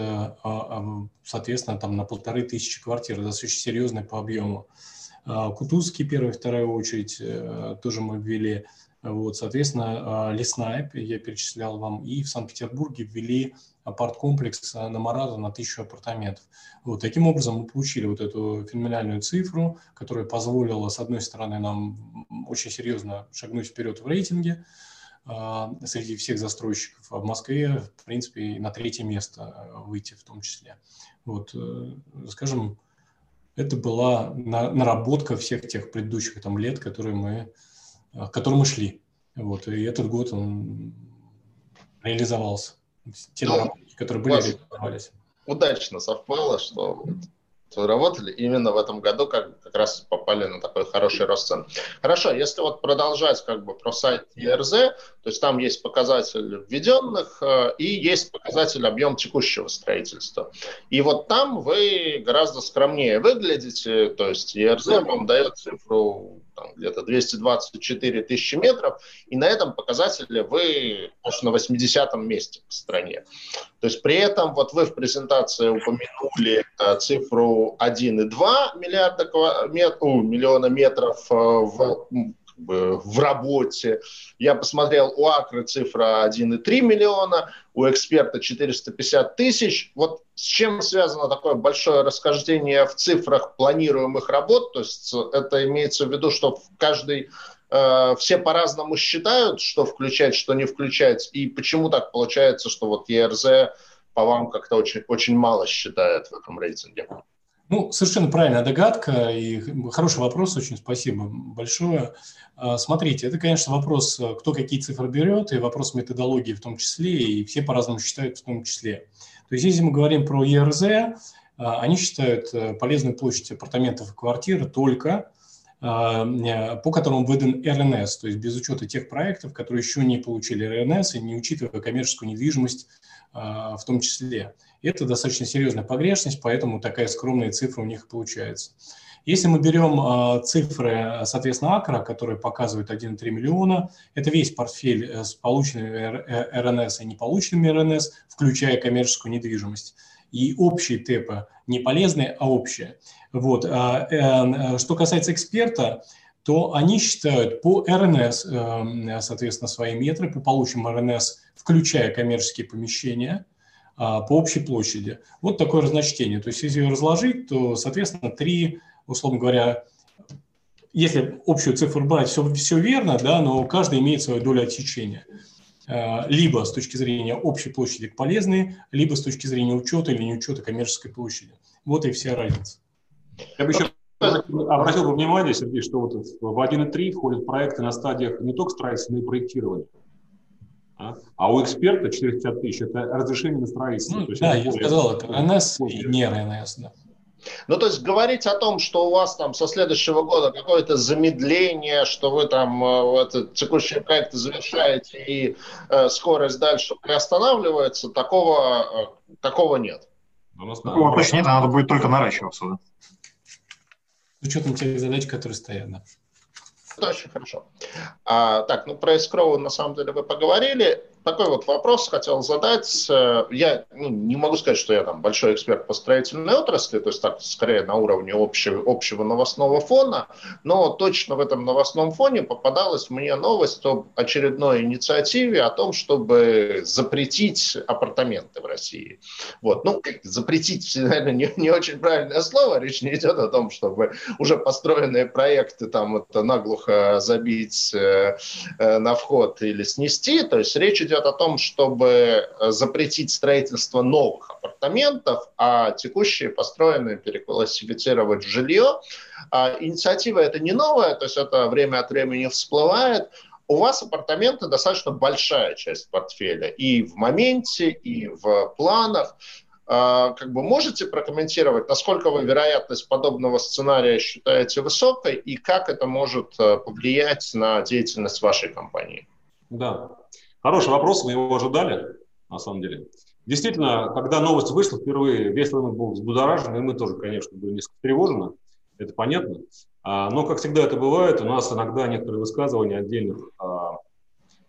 соответственно, там на полторы тысячи квартир, достаточно серьезный по объему. Кутузский, первая, вторая очередь, тоже мы ввели. Вот, соответственно, Леснайп, я перечислял вам, и в Санкт-Петербурге ввели апарт-комплекс на Марату на тысячу апартаментов. Вот, таким образом мы получили вот эту феноменальную цифру, которая позволила, с одной стороны, нам очень серьезно шагнуть вперед в рейтинге а, среди всех застройщиков, а в Москве, в принципе, на третье место выйти в том числе. Вот, э, скажем, это была наработка всех тех предыдущих там, лет, которые мы к которым мы шли. Вот, и этот год он реализовался. Те ну, которые были реализовались. Удачно совпало, что работали именно в этом году как, как раз попали на такой хороший рост цен. Хорошо, если вот продолжать как бы про сайт ERZ, то есть там есть показатель введенных э, и есть показатель объем текущего строительства. И вот там вы гораздо скромнее выглядите, то есть ERZ вам дает цифру там, где-то 224 тысячи метров, и на этом показателе вы на 80-м месте в стране. То есть при этом вот вы в презентации упомянули э, цифру 1,2 миллиарда мет, у, миллиона метров э, в в работе. Я посмотрел, у Акры цифра 1,3 миллиона, у эксперта 450 тысяч. Вот с чем связано такое большое расхождение в цифрах планируемых работ? То есть это имеется в виду, что в каждый э, все по-разному считают, что включать, что не включать, и почему так получается, что вот ЕРЗ по вам как-то очень, очень мало считает в этом рейтинге? Ну, совершенно правильная догадка и хороший вопрос, очень спасибо большое. А, смотрите, это, конечно, вопрос, кто какие цифры берет, и вопрос методологии в том числе, и все по-разному считают в том числе. То есть, если мы говорим про ЕРЗ, а, они считают э, полезную площадь апартаментов и квартир только а, по которым выдан РНС, то есть без учета тех проектов, которые еще не получили РНС и не учитывая коммерческую недвижимость в том числе. Это достаточно серьезная погрешность, поэтому такая скромная цифра у них получается. Если мы берем э, цифры, соответственно, Акра, которые показывают 1,3 миллиона, это весь портфель э, с полученными РНС и неполученными РНС, включая коммерческую недвижимость. И общие ТЭПы не полезные, а общие. Вот. А, э, что касается эксперта, то они считают по РНС, соответственно, свои метры, по полученным РНС, включая коммерческие помещения – а, по общей площади. Вот такое разночтение. То есть, если ее разложить, то, соответственно, три, условно говоря, если общую цифру брать, все, все верно, да, но каждый имеет свою долю отсечения. А, либо с точки зрения общей площади полезные, либо с точки зрения учета или не учета коммерческой площади. Вот и вся разница. Я бы еще обратил бы внимание, Сергей, что вот в 1.3 входят проекты на стадиях не только строительства, но и проектирования. А у эксперта 450 тысяч – это разрешение на строительство. Ну, да, я сказал, это РНС и не РНС. Да. Ну, то есть говорить о том, что у вас там со следующего года какое-то замедление, что вы там э, этот текущий проект завершаете и э, скорость дальше приостанавливается, такого, э, такого нет. Такого точно нет, надо будет только наращиваться. Да? С учетом тех задач, которые стоят, да. Это очень хорошо. А, так, ну про escrow на самом деле вы поговорили такой вот вопрос хотел задать. Э, я ну, не могу сказать, что я там большой эксперт по строительной отрасли, то есть так скорее на уровне общего, общего новостного фона, но точно в этом новостном фоне попадалась мне новость об очередной инициативе о том, чтобы запретить апартаменты в России. Вот. Ну, запретить, наверное, не, не очень правильное слово, речь не идет о том, чтобы уже построенные проекты там это наглухо забить э, э, на вход или снести, то есть речь идет идет о том, чтобы э, запретить строительство новых апартаментов, а текущие построенные переклассифицировать в жилье. А инициатива это не новая, то есть это время от времени всплывает. У вас апартаменты достаточно большая часть портфеля и в моменте, и в планах. А, как бы можете прокомментировать, насколько вы вероятность подобного сценария считаете высокой и как это может э, повлиять на деятельность вашей компании? Да, Хороший вопрос, мы его ожидали, на самом деле. Действительно, когда новость вышла впервые, весь рынок был взбудоражен, и мы тоже, конечно, были несколько тревожены, это понятно. А, но, как всегда это бывает, у нас иногда некоторые высказывания отдельных а,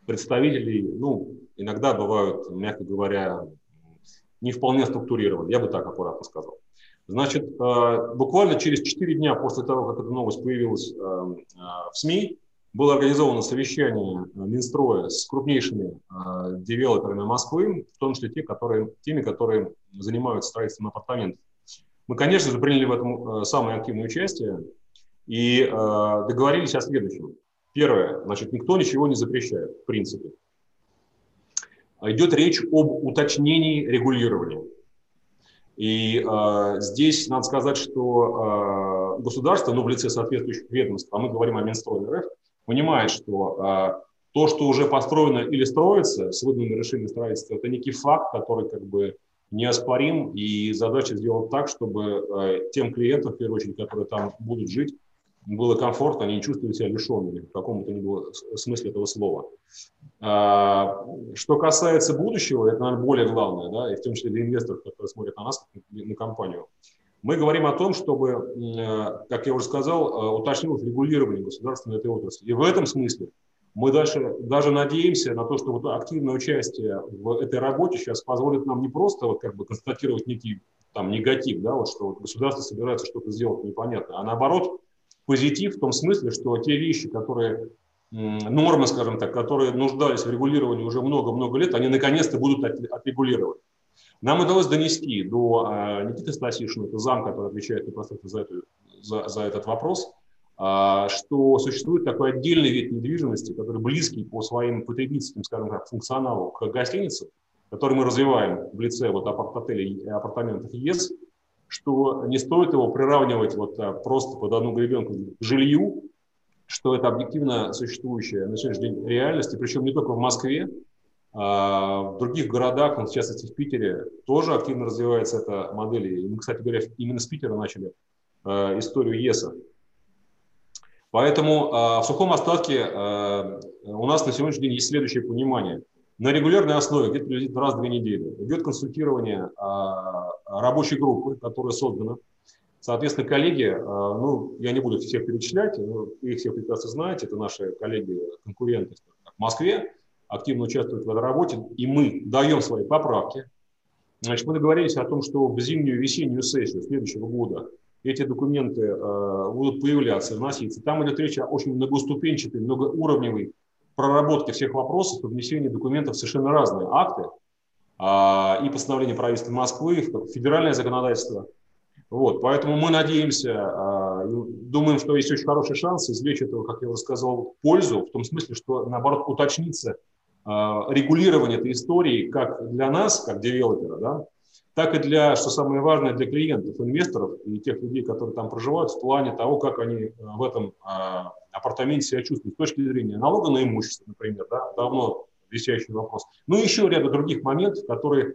представителей, ну, иногда бывают, мягко говоря, не вполне структурированы, я бы так аккуратно сказал. Значит, э, буквально через 4 дня после того, как эта новость появилась э, э, в СМИ, было организовано совещание Минстроя с крупнейшими девелоперами Москвы, в том числе те, которые, теми, которые занимаются строительством апартаментов. Мы, конечно же, приняли в этом самое активное участие и договорились о следующем. Первое, значит, никто ничего не запрещает, в принципе. Идет речь об уточнении регулирования. И э, здесь надо сказать, что э, государство, ну, в лице соответствующих ведомств, а мы говорим о Минстрое РФ, понимает, что э, то, что уже построено или строится с выданным решением строительства, это некий факт, который как бы неоспорим, и задача сделать так, чтобы э, тем клиентам, в первую очередь, которые там будут жить, было комфортно, они не чувствовали себя лишенными в каком-то ни было смысле этого слова. А, что касается будущего, это, наверное, более главное, да, и в том числе для инвесторов, которые смотрят на нас, на компанию. Мы говорим о том, чтобы, э, как я уже сказал, э, уточнилось регулирование государственной этой отрасли. И в этом смысле мы дальше даже надеемся на то, что вот активное участие в этой работе сейчас позволит нам не просто вот как бы констатировать некий там негатив, да, вот что вот государство собирается что-то сделать непонятно, а наоборот позитив в том смысле, что те вещи, которые нормы, скажем так, которые нуждались в регулировании уже много-много лет, они наконец-то будут отрегулированы. Нам удалось донести до э, Никиты Стасишина, это зам, который отвечает непосредственно за, эту, за, за этот вопрос, э, что существует такой отдельный вид недвижимости, который близкий по своим потребительским, скажем так, функционалу к гостинице, который мы развиваем в лице вот апарт-отелей апартаментов ЕС, что не стоит его приравнивать вот а, просто под одну гребенку к жилью, что это объективно существующая на сегодняшний день реальность, и причем не только в Москве, а в других городах, в частности в Питере, тоже активно развивается эта модель. И мы, кстати говоря, именно с Питера начали э, историю ЕСа. Поэтому э, в сухом остатке э, у нас на сегодняшний день есть следующее понимание – на регулярной основе, где-то приблизительно раз в две недели, идет консультирование а, рабочей группы, которая создана. Соответственно, коллеги, а, ну, я не буду всех перечислять, но их всех прекрасно знаете, это наши коллеги-конкуренты в Москве, активно участвуют в этой работе, и мы даем свои поправки. Значит, мы договорились о том, что в зимнюю весеннюю сессию следующего года эти документы э, будут появляться, вноситься. Там идет речь о очень многоступенчатой, многоуровневой проработки всех вопросов и внесения документов совершенно разные акты а, и постановление правительства Москвы, федеральное законодательство. Вот, поэтому мы надеемся, а, думаем, что есть очень хороший шанс извлечь этого, как я уже сказал, пользу, в том смысле, что, наоборот, уточнится регулирование этой истории как для нас, как девелопера, да, так и для, что самое важное, для клиентов, инвесторов и тех людей, которые там проживают, в плане того, как они в этом апартаменте себя чувствуют с точки зрения налога на имущество, например, да, давно висящий вопрос. Ну и еще ряда других моментов, которые э,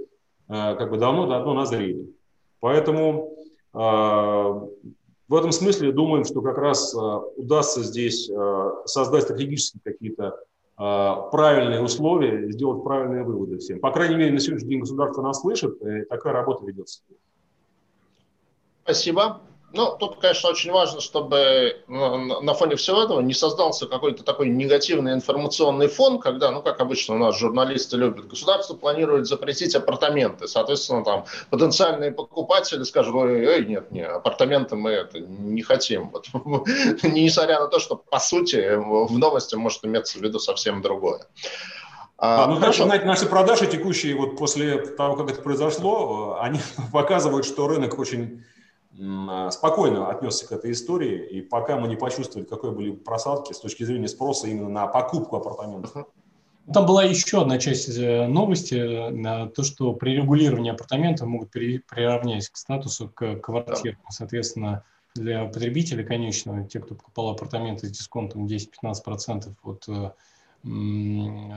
как бы давно-давно назрели. Поэтому э, в этом смысле думаем, что как раз э, удастся здесь э, создать стратегические какие-то э, правильные условия, сделать правильные выводы всем. По крайней мере, на сегодняшний день государство нас слышит, и такая работа ведется. Спасибо. Ну, тут, конечно, очень важно, чтобы на фоне всего этого не создался какой-то такой негативный информационный фон, когда, ну, как обычно у нас журналисты любят, государство планирует запретить апартаменты. Соответственно, там потенциальные покупатели скажут, ой, ой нет, нет, апартаменты мы это не хотим. Вот. Несмотря на то, что, по сути, в новости может иметься в виду совсем другое. А, ну, хорошо. знаете, наши продажи текущие, вот после того, как это произошло, они показывают, что рынок очень а, спокойно отнесся к этой истории, и пока мы не почувствовали, какой были просадки с точки зрения спроса именно на покупку апартаментов. Там была еще одна часть э, новости, э, то, что при регулировании апартаментов могут приравнять к статусу к квартирам. Соответственно, для потребителя конечного, те, кто покупал апартаменты с дисконтом 10-15% от э,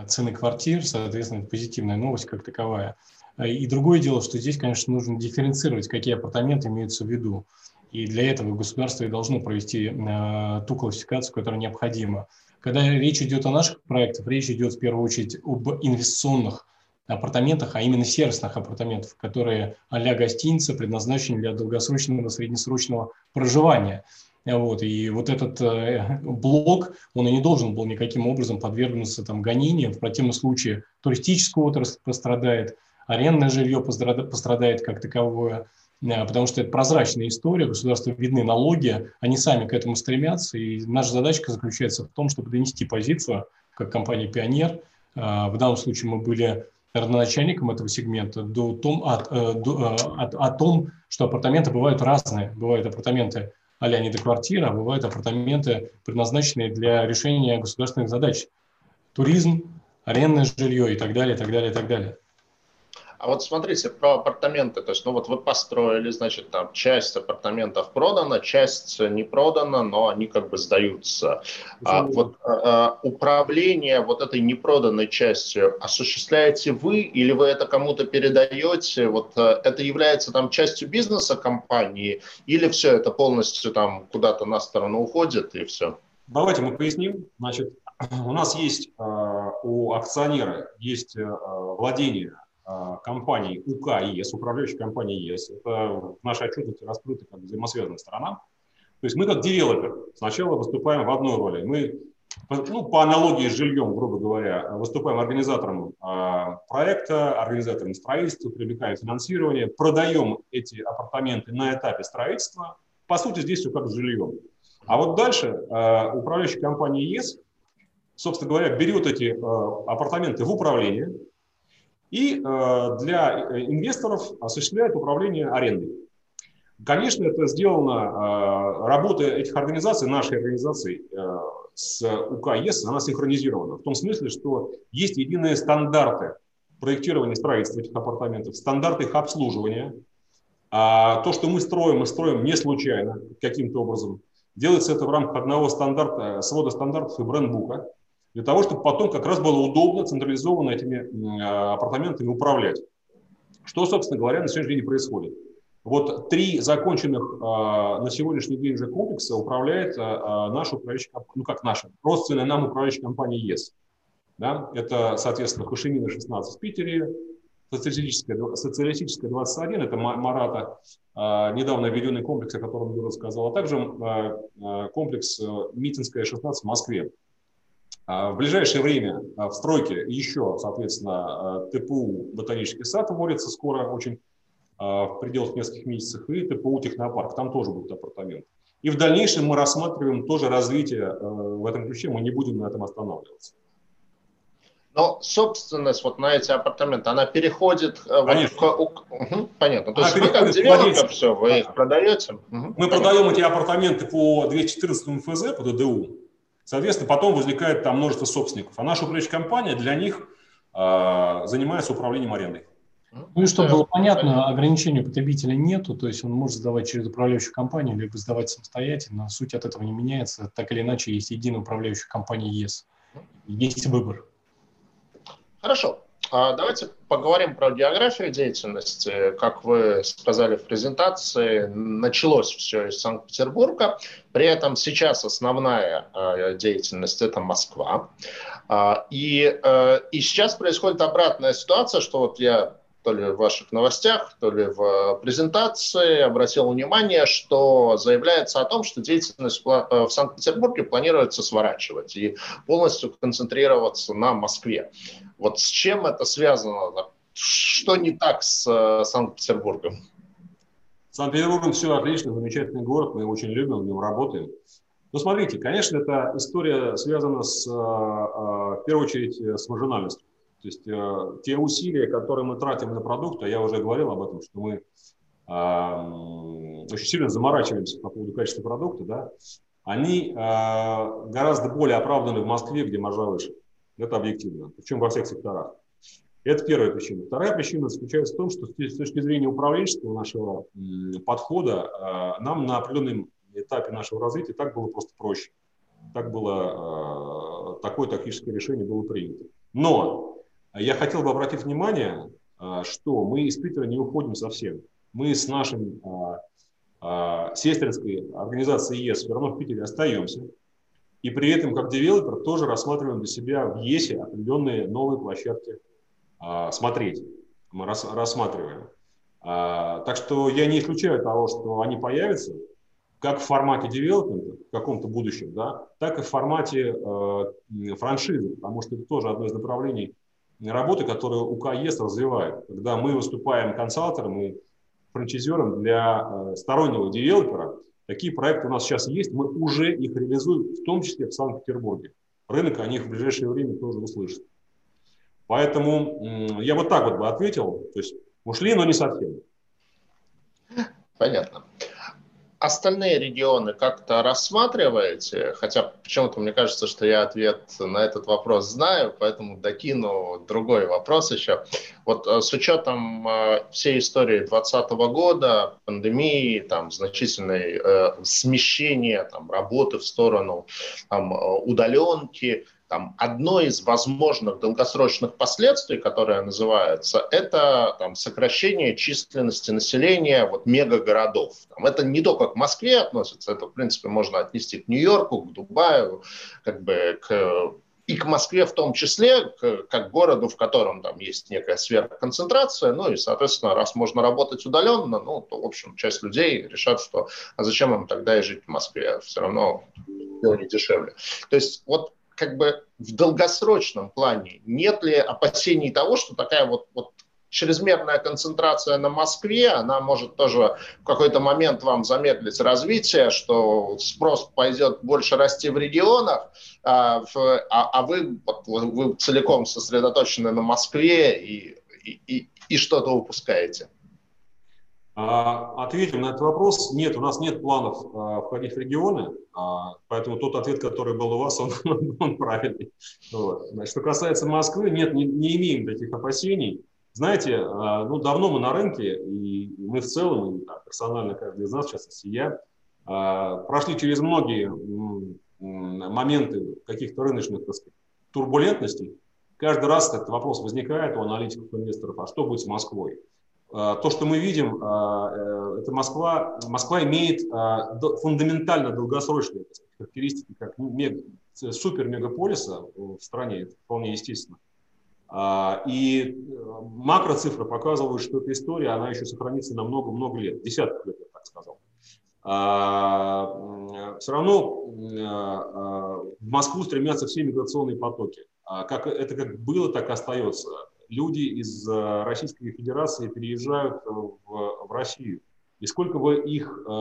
цены квартир, соответственно, это позитивная новость как таковая. А, и другое дело, что здесь, конечно, нужно дифференцировать, какие апартаменты имеются в виду. И для этого государство и должно провести э, ту классификацию, которая необходима. Когда речь идет о наших проектах, речь идет в первую очередь об инвестиционных апартаментах, а именно сервисных апартаментах, которые а-ля гостиница предназначены для долгосрочного, среднесрочного проживания. Вот, и вот этот э, блок, он и не должен был никаким образом подвергнуться там, гонениям. В противном случае туристическая отрасль пострадает, арендное жилье пострадает как таковое, потому что это прозрачная история, государству видны налоги, они сами к этому стремятся, и наша задачка заключается в том, чтобы донести позицию, как компания «Пионер», в данном случае мы были родоначальником этого сегмента до том, от, э, до, э, от, о том, что апартаменты бывают разные. Бывают апартаменты а-ля не до квартиры, а бывают апартаменты, предназначенные для решения государственных задач. Туризм, арендное жилье и так далее, и так далее, и так далее. А вот смотрите, про апартаменты, то есть, ну вот вы построили, значит, там часть апартаментов продана, часть не продана, но они как бы сдаются. А, вот а, управление вот этой непроданной частью осуществляете вы или вы это кому-то передаете? Вот а, это является там частью бизнеса компании или все это полностью там куда-то на сторону уходит и все? Давайте мы поясним. Значит, у нас есть у акционера есть владение а, компании УК ЕС, управляющей компании ЕС. Это в нашей отчетности раскрыто как взаимосвязанная сторона. То есть мы как девелопер сначала выступаем в одной роли. Мы, ну, по аналогии с жильем, грубо говоря, выступаем организатором э, проекта, организатором строительства, привлекаем финансирование, продаем эти апартаменты на этапе строительства. По сути, здесь все как с жильем. А вот дальше э, управляющая компания ЕС, собственно говоря, берет эти э, апартаменты в управление, и э, для э, инвесторов осуществляет управление арендой. Конечно, это сделано, э, работа этих организаций, нашей организации с УК она синхронизирована. В том смысле, что есть единые стандарты проектирования строительства этих апартаментов, стандарты их обслуживания. А то, что мы строим, мы строим не случайно, каким-то образом. Делается это в рамках одного стандарта, свода стандартов и брендбука для того, чтобы потом как раз было удобно централизованно этими а, апартаментами управлять. Что, собственно говоря, на сегодняшний день происходит. Вот три законченных э, на сегодняшний день уже комплекса управляет э, наша управляющая ну как наша, родственная нам управляющая компания ЕС. Да? Это, соответственно, Хашимина 16 в Питере, социалистическая, социалистическая 21, это Марата, недавно введенный комплекс, о котором Юра сказал, а также комплекс э, Митинская 16 в Москве. А в ближайшее время а, в стройке еще, соответственно, а, ТПУ «Ботанический сад» вводится скоро, очень в пределах нескольких месяцев, и ТПУ «Технопарк», там тоже будут апартаменты. И в дальнейшем мы рассматриваем тоже развитие в этом ключе, мы не будем на этом останавливаться. Но собственность вот на эти апартаменты, она переходит Конечно. к... Угу, понятно. То она есть вы как девелопер все, вы их продаете? Угу, мы понятно. продаем эти апартаменты по 214 ФЗ, по ДДУ. Соответственно, потом возникает там множество собственников. А наша управляющая компания для них э, занимается управлением арендой. Ну и чтобы было понятно, ограничений у потребителя нету, то есть он может сдавать через управляющую компанию, либо сдавать самостоятельно. Суть от этого не меняется. Так или иначе, есть единая управляющая компания ЕС. Есть выбор. Хорошо. А давайте поговорим про географию деятельности. Как вы сказали в презентации, началось все из Санкт-Петербурга. При этом сейчас основная а, деятельность – это Москва. А, и, э, и сейчас происходит обратная ситуация, что вот я то ли в ваших новостях, то ли в презентации обратил внимание, что заявляется о том, что деятельность в Санкт-Петербурге планируется сворачивать и полностью концентрироваться на Москве. Вот с чем это связано? Что не так с э, Санкт-Петербургом? Санкт-Петербургом все отлично, замечательный город, мы его очень любим, в нем работаем. Но смотрите, конечно, эта история связана с, э, э, в первую очередь с маржинальностью. То есть э, те усилия, которые мы тратим на продукты, я уже говорил об этом, что мы э, очень сильно заморачиваемся по поводу качества продукта, да, они э, гораздо более оправданы в Москве, где маржа выше. Это объективно, причем во всех секторах. Это первая причина. Вторая причина заключается в том, что с точки зрения управленческого нашего подхода э, нам на определенном этапе нашего развития так было просто проще. Так было, э, такое тактическое решение было принято. Но я хотел бы обратить внимание, а, что мы из Питера не уходим совсем. Мы с нашим а, а, сестринской организацией ЕС все равно в Питере остаемся. И при этом, как девелопер, тоже рассматриваем для себя в ЕСе определенные новые площадки смотреть. Мы рассматриваем. Так что я не исключаю того, что они появятся, как в формате девелопмента в каком-то будущем, да, так и в формате э, франшизы, потому что это тоже одно из направлений работы, которые УКЕС развивает. Когда мы выступаем консалтером и франчайзером для э, стороннего девелопера, такие проекты у нас сейчас есть, мы уже их реализуем, в том числе в Санкт-Петербурге. Рынок о них в ближайшее время тоже услышит. Поэтому я вот так вот бы ответил. То есть ушли, но не совсем. Понятно остальные регионы как-то рассматриваете? Хотя почему-то мне кажется, что я ответ на этот вопрос знаю, поэтому докину другой вопрос еще. Вот э, с учетом э, всей истории 2020 года, пандемии, там, значительной э, смещения там, работы в сторону там, э, удаленки, там, одно из возможных долгосрочных последствий, которое называется, это там, сокращение численности населения вот, мегагородов. Там, это не только к Москве относится, это, в принципе, можно отнести к Нью-Йорку, к Дубаю, как бы к и к Москве в том числе, к, как городу, в котором там есть некая сверхконцентрация, ну и, соответственно, раз можно работать удаленно, ну, то, в общем, часть людей решат, что а зачем им тогда и жить в Москве, все равно дело не дешевле. То есть вот как бы в долгосрочном плане нет ли опасений того, что такая вот, вот чрезмерная концентрация на Москве, она может тоже в какой-то момент вам замедлить развитие, что спрос пойдет больше расти в регионах, а, а, а вы, вы целиком сосредоточены на Москве и, и, и что-то упускаете. А, ответим на этот вопрос. Нет, у нас нет планов а, входить в регионы, а, поэтому тот ответ, который был у вас, он, он правильный. Вот. Значит, что касается Москвы, нет, не, не имеем таких опасений. Знаете, ну, давно мы на рынке, и мы в целом, и, персонально каждый из нас, в частности я, прошли через многие моменты каких-то рыночных так сказать, турбулентностей. Каждый раз этот вопрос возникает у аналитиков, инвесторов, а что будет с Москвой? А, то, что мы видим, а, э, это Москва. Москва имеет а, фундаментально долгосрочные характеристики как супер-мегаполиса в стране, это вполне естественно. И э, макроцифры показывают, что эта история, она еще сохранится на много-много лет, десятков лет, я так сказал. Все равно в Москву стремятся все миграционные потоки. Как, это как было, так и остается люди из э, Российской Федерации переезжают в, в Россию. И сколько бы их э,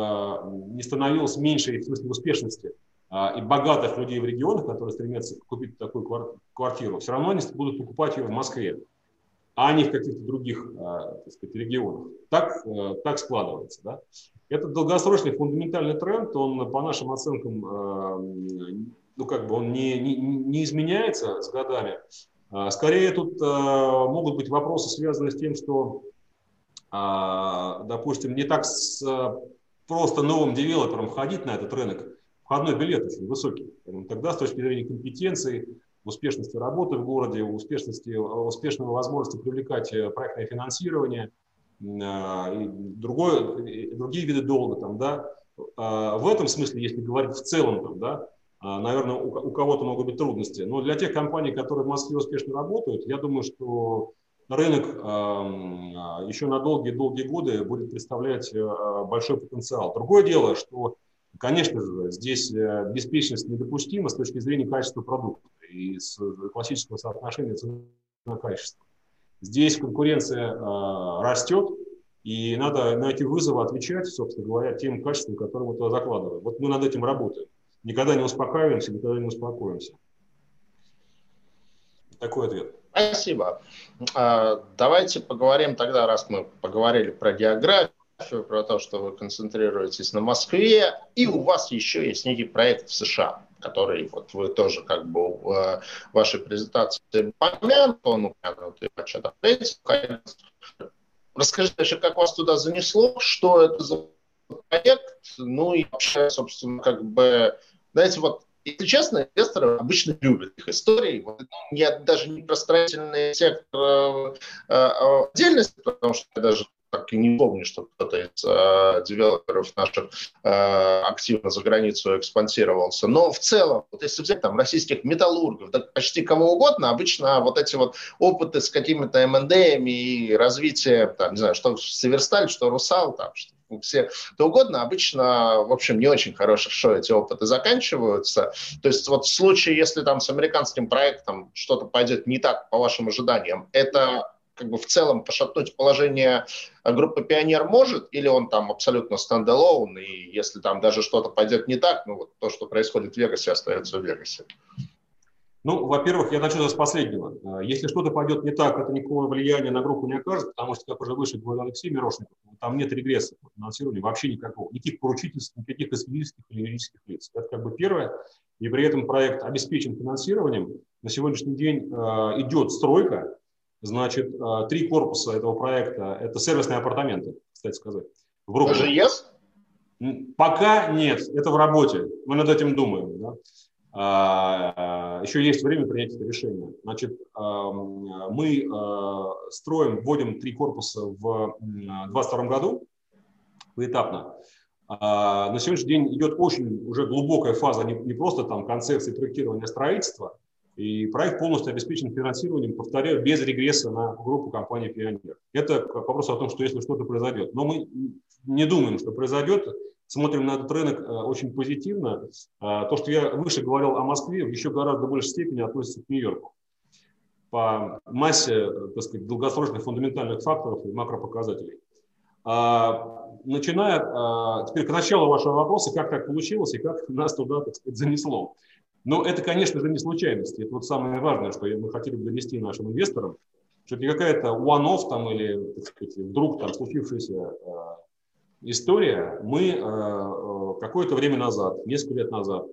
не становилось меньше в смысле успешности э, и богатых людей в регионах, которые стремятся купить такую квартиру, все равно они будут покупать ее в Москве, а не в каких-то других э, так сказать, регионах. Так, э, так складывается. Да? Этот долгосрочный фундаментальный тренд, он по нашим оценкам, э, ну как бы он не, не, не изменяется с годами, скорее тут а, могут быть вопросы, связанные с тем, что, а, допустим, не так с просто новым девелопером входить на этот рынок, входной билет очень высокий. Тогда с точки зрения компетенции, успешности работы в городе, успешности, успешного возможности привлекать э, проектное финансирование, и другое, и другие виды долга, там, да, в этом смысле, если говорить в целом, там, да, а, наверное, у кого-то могут быть трудности. Но для тех компаний, которые в Москве успешно работают, я думаю, что рынок а, еще на долгие-долгие годы будет представлять а, большой потенциал. Другое дело, что, конечно же, здесь э, беспечность недопустима с точки зрения качества продукта и с классического соотношения цена-качество. Здесь конкуренция растет, и надо на эти вызовы отвечать, собственно говоря, тем качеством, которое мы туда закладываем. Вот мы над этим работаем никогда не успокаиваемся, никогда не успокоимся. Такой ответ. Спасибо. А, давайте поговорим тогда, раз мы поговорили про географию, про то, что вы концентрируетесь на Москве, и у вас еще есть некий проект в США, который вот вы тоже как бы в э, вашей презентации помянут, он упомянут и в отчетах как вас туда занесло, что это за проект, ну и вообще, собственно, как бы знаете, вот если честно, инвесторы обычно любят их истории. Вот, ну, я даже не про строительный сектор э, э, отдельности, потому что я даже так и не помню, что кто-то из э, девелоперов наших э, активно за границу экспансировался. Но в целом, вот если взять там российских металлургов, да, почти кого угодно, обычно вот эти вот опыты с какими-то МНДами и развитие, там, не знаю, что Северсталь, что Русал, там, что все это угодно, обычно, в общем, не очень хорошо эти опыты заканчиваются. То есть вот в случае, если там с американским проектом что-то пойдет не так по вашим ожиданиям, это как бы в целом пошатнуть положение группы «Пионер» может, или он там абсолютно стендалоун, и если там даже что-то пойдет не так, ну вот то, что происходит в Вегасе, остается в Вегасе? Ну, во-первых, я начну с последнего. Э, если что-то пойдет не так, это никакого влияния на группу не окажет, потому что, как уже выше говорил Алексей Мирошников, там нет регресса по финансированию вообще никакого. Никаких поручительств, никаких физических или юридических лиц. Это как бы первое. И при этом проект обеспечен финансированием. На сегодняшний день э, идет стройка. Значит, э, три корпуса этого проекта – это сервисные апартаменты, кстати сказать. В Уже yes? Пока нет, это в работе. Мы над этим думаем. Да? А, а, еще есть время принять это решение. Значит, мы а, строим, вводим три корпуса в 2022 году поэтапно. На сегодняшний день идет очень уже глубокая фаза, не просто там концепции проектирования строительства, и проект полностью обеспечен финансированием, повторяю, без регресса на группу компании «Пионер». Это к вопросу о том, что если что-то произойдет. Но мы не думаем, что произойдет смотрим на этот рынок э, очень позитивно. А, то, что я выше говорил о Москве, еще гораздо большей степени относится к Нью-Йорку по массе, э, так сказать, долгосрочных фундаментальных факторов и макропоказателей. А, начиная а, теперь к началу вашего вопроса, как так получилось и как нас туда, так сказать, занесло. Но это, конечно же, не случайность. Это вот самое важное, что мы хотели бы донести нашим инвесторам, что это не какая-то one-off там или, так сказать, вдруг там случившаяся история. Мы э, э, какое-то время назад, несколько лет назад,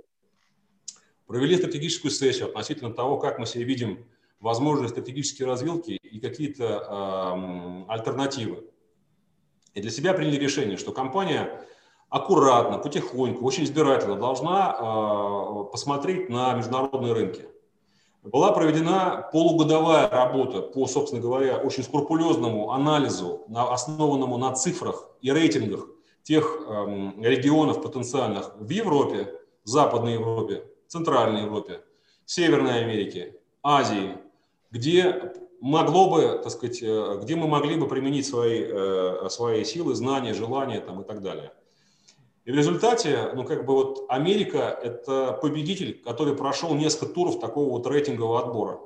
провели стратегическую сессию относительно того, как мы себе видим возможные стратегические развилки и какие-то э, альтернативы. И для себя приняли решение, что компания аккуратно, потихоньку, очень избирательно должна э, посмотреть на международные рынки. Была проведена полугодовая работа по, собственно говоря, очень скрупулезному анализу, основанному на цифрах и рейтингах тех эм, регионов потенциальных в Европе, Западной Европе, Центральной Европе, Северной Америке, Азии, где могло бы, так сказать, э, где мы могли бы применить свои, э, свои силы, знания, желания там, и так далее. И в результате, ну, как бы вот Америка – это победитель, который прошел несколько туров такого вот рейтингового отбора.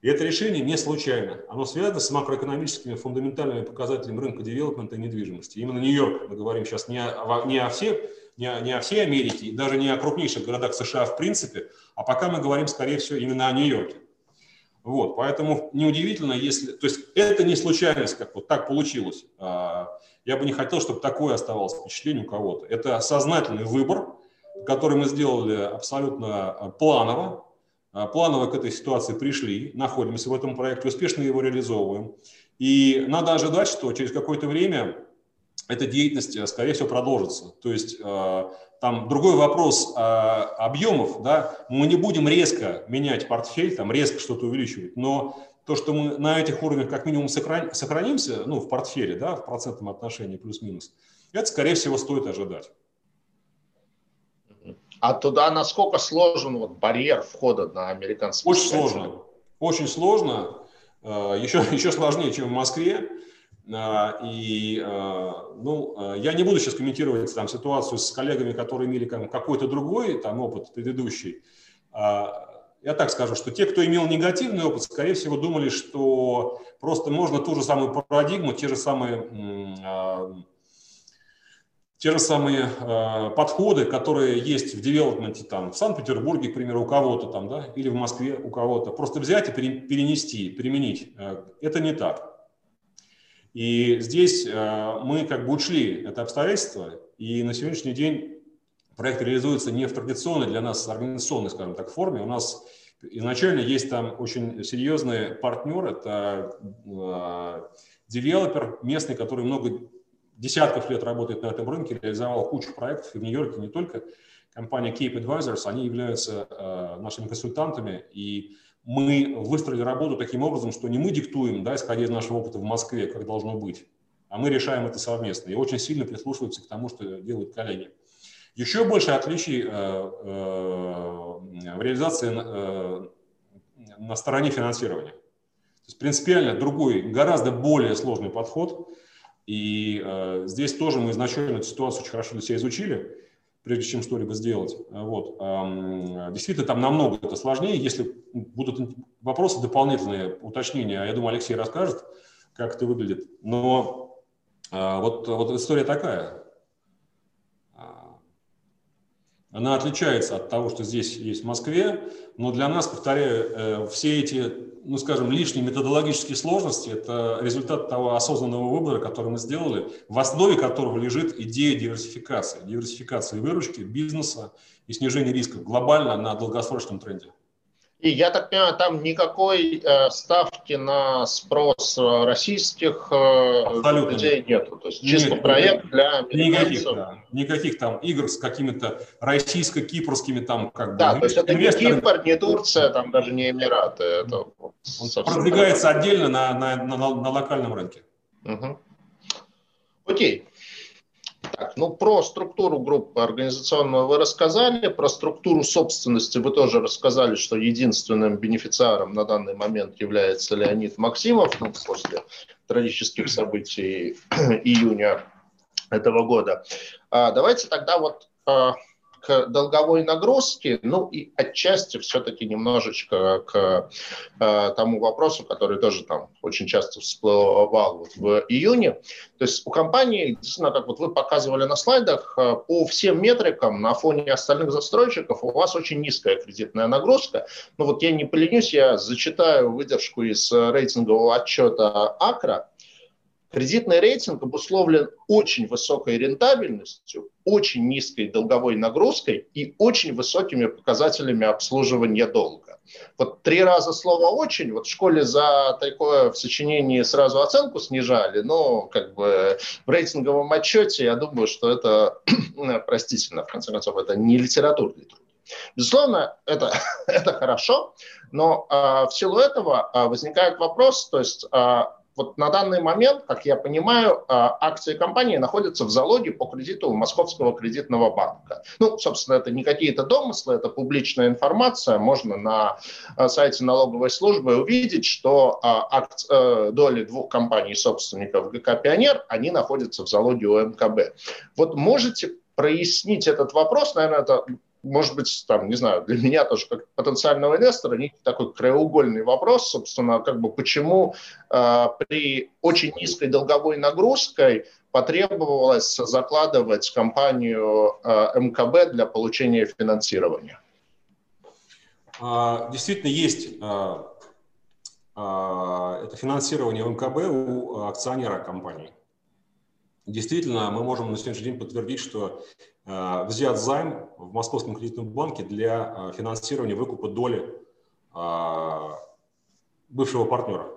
И это решение не случайно. Оно связано с макроэкономическими фундаментальными показателями рынка девелопмента и недвижимости. Именно Нью-Йорк, мы говорим сейчас не о, не о всех, не о, не о всей Америке, даже не о крупнейших городах США в принципе, а пока мы говорим, скорее всего, именно о Нью-Йорке. Вот, поэтому неудивительно, если... То есть это не случайность, как вот так получилось. Я бы не хотел, чтобы такое оставалось впечатление у кого-то. Это сознательный выбор, который мы сделали абсолютно а, планово. А, планово к этой ситуации пришли, находимся в этом проекте, успешно его реализовываем. И надо ожидать, что через какое-то время эта деятельность, а, скорее всего, продолжится. То есть там другой вопрос объемов, да, мы не будем резко менять портфель, там резко что-то увеличивать, но то, что мы на этих уровнях как минимум сохранимся, ну, в портфеле, да, в процентном отношении плюс-минус, это, скорее всего, стоит ожидать. А туда насколько сложен вот барьер входа на американский Очень сложно. Очень сложно. Еще, еще сложнее, чем в Москве. А, и, а, ну, я не буду сейчас комментировать там ситуацию с коллегами, которые имели какой-то другой там опыт предыдущий. А, я так скажу, что те, кто имел негативный опыт, скорее всего, думали, что просто можно ту же самую парадигму, те же самые, э, те же самые э, подходы, которые есть в девелопменте там, в Санкт-Петербурге, к примеру, у кого-то там, да, или в Москве у кого-то, просто взять и перенести, применить. Э, это не так. И здесь э, мы как бы ушли это обстоятельство, и на сегодняшний день проект реализуется не в традиционной для нас организационной, скажем так, форме. У нас изначально есть там очень серьезный партнер, это э, девелопер местный, который много десятков лет работает на этом рынке, реализовал кучу проектов в Нью-Йорке, не только. Компания Cape Advisors, они являются э, нашими консультантами, и мы выстроили работу таким образом, что не мы диктуем, да, исходя из нашего опыта в Москве, как должно быть, а мы решаем это совместно и очень сильно прислушиваются к тому, что делают коллеги. Еще больше отличий э, э, в реализации э, на стороне финансирования. То есть принципиально другой, гораздо более сложный подход. И здесь тоже мы изначально эту ситуацию очень хорошо для себя изучили, прежде чем что-либо сделать. Вот. Действительно, там намного это сложнее. Если будут вопросы дополнительные, уточнения, я думаю, Алексей расскажет, как это выглядит. Но вот, вот история такая. Она отличается от того, что здесь есть в Москве, но для нас, повторяю, э, все эти, ну скажем, лишние методологические сложности – это результат того осознанного выбора, который мы сделали, в основе которого лежит идея диверсификации, диверсификации выручки, бизнеса и снижения рисков глобально на долгосрочном тренде. И я так понимаю, там никакой э, ставки на спрос э, российских э, людей нет. нету. То есть чисто нет, проект для никаких, да, никаких там игр с какими-то российско-кипрскими там как да, бы. Да, то есть это не Кипр, не Турция, там даже не Эмираты. Это Он продвигается отдельно на, на, на, на локальном рынке. Угу. Окей. Так, ну про структуру группы организационную вы рассказали, про структуру собственности вы тоже рассказали, что единственным бенефициаром на данный момент является Леонид Максимов, ну, после трагических событий июня этого года. А, давайте тогда вот а, к долговой нагрузке, ну и отчасти все-таки немножечко к э, тому вопросу, который тоже там очень часто всплывал вот в июне. То есть у компании, действительно, как вот вы показывали на слайдах, э, по всем метрикам на фоне остальных застройщиков у вас очень низкая кредитная нагрузка. Ну вот я не поленюсь, я зачитаю выдержку из рейтингового отчета Акра. Кредитный рейтинг обусловлен очень высокой рентабельностью, очень низкой долговой нагрузкой и очень высокими показателями обслуживания долга. Вот три раза слово «очень», вот в школе за такое в сочинении сразу оценку снижали, но как бы в рейтинговом отчете я думаю, что это простительно, в конце концов, это не литературный труд. Безусловно, это, это хорошо, но э, в силу этого э, возникает вопрос, то есть э, вот на данный момент, как я понимаю, а, акции компании находятся в залоге по кредиту Московского кредитного банка. Ну, собственно, это не какие-то домыслы, это публичная информация. Можно на а, сайте налоговой службы увидеть, что а, э, доли двух компаний-собственников ГК «Пионер», они находятся в залоге у МКБ. Вот можете прояснить этот вопрос, наверное, это может быть, там, не знаю, для меня тоже как потенциального инвестора некий такой краеугольный вопрос, собственно, как бы почему э, при очень низкой долговой нагрузкой потребовалось закладывать компанию э, МКБ для получения финансирования? А, действительно, есть а, а, это финансирование в МКБ у акционера компании. Действительно, мы можем на сегодняшний день подтвердить, что Э, взят займ в Московском кредитном банке для э, финансирования выкупа доли э, бывшего партнера.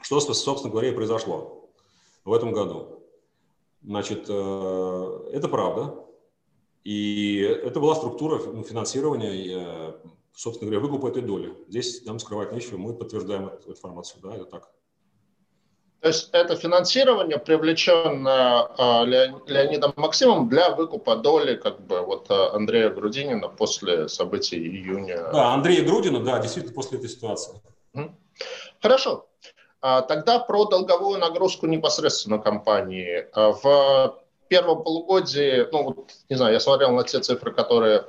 Что, собственно говоря, и произошло в этом году. Значит, это правда. И это была структура финансирования, собственно говоря, выкупа этой доли. Здесь нам скрывать нечего, мы подтверждаем эту информацию. Да, это так. То есть это финансирование, привлеченное а, Леонидом Максимом для выкупа доли как бы вот а, Андрея Грудинина после событий июня. Да, Андрея Грудина, да, действительно после этой ситуации. Хорошо. А, тогда про долговую нагрузку непосредственно компании. В первом полугодии, ну вот, не знаю, я смотрел на те цифры, которые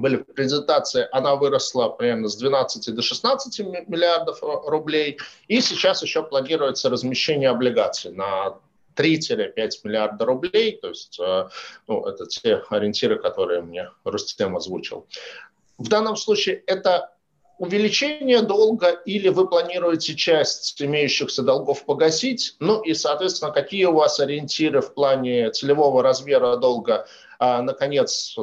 были презентации, она выросла примерно с 12 до 16 миллиардов рублей. И сейчас еще планируется размещение облигаций на 3-5 миллиарда рублей, то есть э, ну, это те ориентиры, которые мне Рустем озвучил. В данном случае это увеличение долга или вы планируете часть имеющихся долгов погасить? Ну и, соответственно, какие у вас ориентиры в плане целевого размера долга а, на конец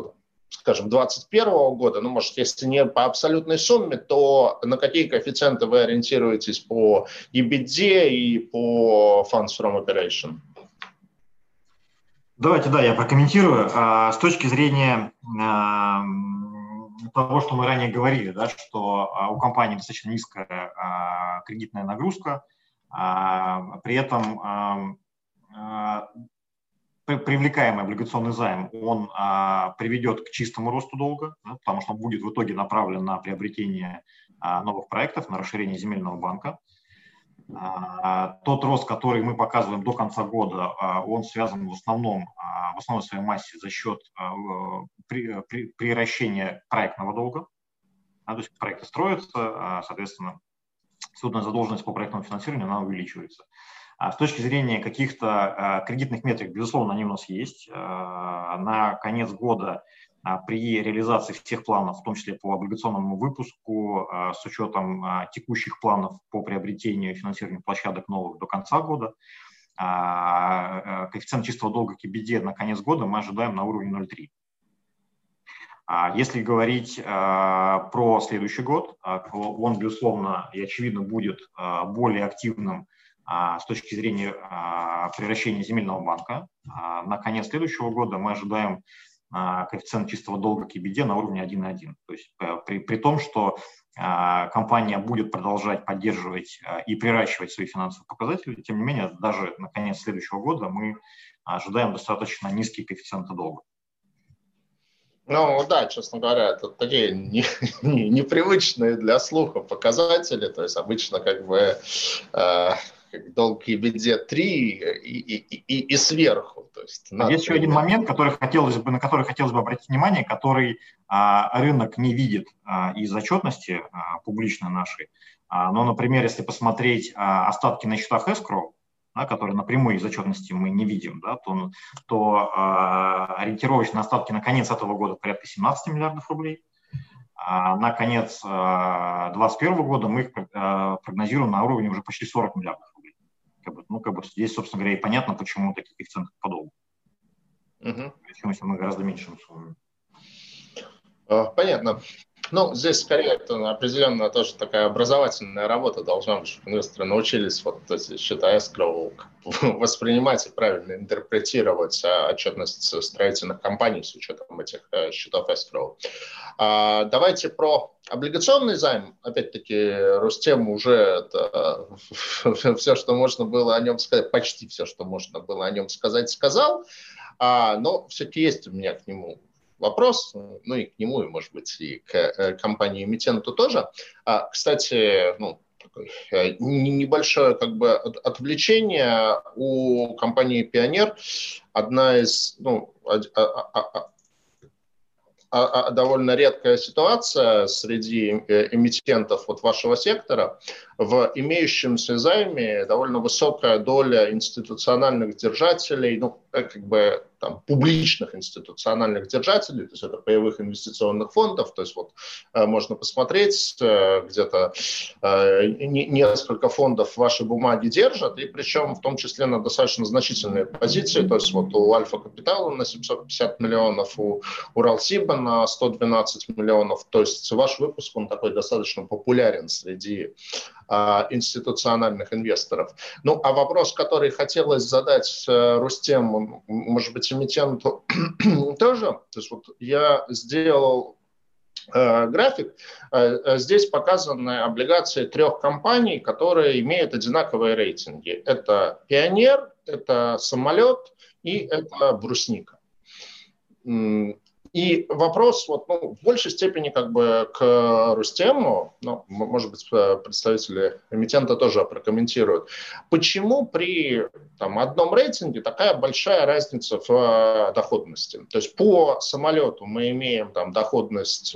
скажем, 2021 года, ну, может, если не по абсолютной сумме, то на какие коэффициенты вы ориентируетесь по EBITDA и по Funds from Operation? Давайте, да, я прокомментирую. А, с точки зрения а, того, что мы ранее говорили, да, что а, у компании достаточно низкая кредитная нагрузка, при этом привлекаемый облигационный займ, он а, приведет к чистому росту долга, да, потому что он будет в итоге направлен на приобретение а, новых проектов, на расширение земельного банка. А, тот рост, который мы показываем до конца года, а, он связан в основном, а, в основной своей массе за счет приращения проектного долга. То есть проекты строятся, соответственно, судная задолженность по проектному финансированию она увеличивается. С точки зрения каких-то кредитных метрик, безусловно, они у нас есть. На конец года а, при реализации всех планов, в том числе по облигационному выпуску, а, с учетом а, текущих планов по приобретению и финансированию площадок новых до конца года, коэффициент чистого долга к EBD на конец года мы ожидаем на уровне 0,3. Если говорить про следующий год, он, безусловно, и очевидно будет более активным с точки зрения превращения земельного банка. На конец следующего года мы ожидаем коэффициент чистого долга к EBD на уровне 1,1. То есть э, при, при том, что а, компания будет продолжать поддерживать а, и приращивать свои финансовые показатели, тем не менее, даже на конец следующего года мы ожидаем достаточно низкие коэффициенты долга. Ну да, честно говоря, это такие не, не, непривычные для слуха показатели. То есть обычно как бы э, долг EBD 3 и, и, и, и сверху. То есть, надо... Есть еще один момент, который хотелось бы, на который хотелось бы обратить внимание, который а, рынок не видит а, из отчетности а, публичной нашей. А, но, например, если посмотреть а, остатки на счетах escrow, да, которые напрямую из отчетности мы не видим, да, то, то а, ориентировочные остатки на конец этого года порядка 17 миллиардов рублей. А на конец 2021 года мы их прогнозируем на уровне уже почти 40 миллиардов как бы, ну, как бы здесь, собственно говоря, и понятно, почему таких коэффициентов подолгу. Угу. Почему если мы гораздо меньше условием. Понятно. Ну, здесь скорее это определенно тоже такая образовательная работа должна быть, чтобы инвесторы научились вот эти счета escrow воспринимать и правильно интерпретировать а, отчетность строительных компаний с учетом этих э, счетов escrow. А, давайте про облигационный займ. Опять-таки, Рустем уже это, все, что можно было о нем сказать, почти все, что можно было о нем сказать, сказал. А, но все-таки есть у меня к нему вопрос, ну и к нему, и, может быть, и к э, компании-эмитенту тоже. А, кстати, ну, э, небольшое как бы отвлечение у компании «Пионер». Одна из, ну, а, а, довольно редкая ситуация среди э, эмитентов вот вашего сектора. В имеющемся займе довольно высокая доля институциональных держателей, ну, как бы там, публичных институциональных держателей, то есть это паевых инвестиционных фондов, то есть вот э, можно посмотреть, э, где-то э, несколько фондов ваши бумаги держат, и причем в том числе на достаточно значительные позиции, то есть вот у Альфа Капитала на 750 миллионов, у Уралсиба на 112 миллионов, то есть ваш выпуск, он такой достаточно популярен среди институциональных инвесторов. Ну, а вопрос, который хотелось задать Рустему, может быть, эмитенту тоже. То есть вот я сделал э, график. Э, э, здесь показаны облигации трех компаний, которые имеют одинаковые рейтинги. Это «Пионер», это «Самолет» и это «Брусника». И вопрос вот, ну, в большей степени как бы к Рустему, ну, может быть, э, представители эмитента тоже прокомментируют. Почему при там, одном рейтинге такая большая разница в э, доходности? То есть по самолету мы имеем там доходность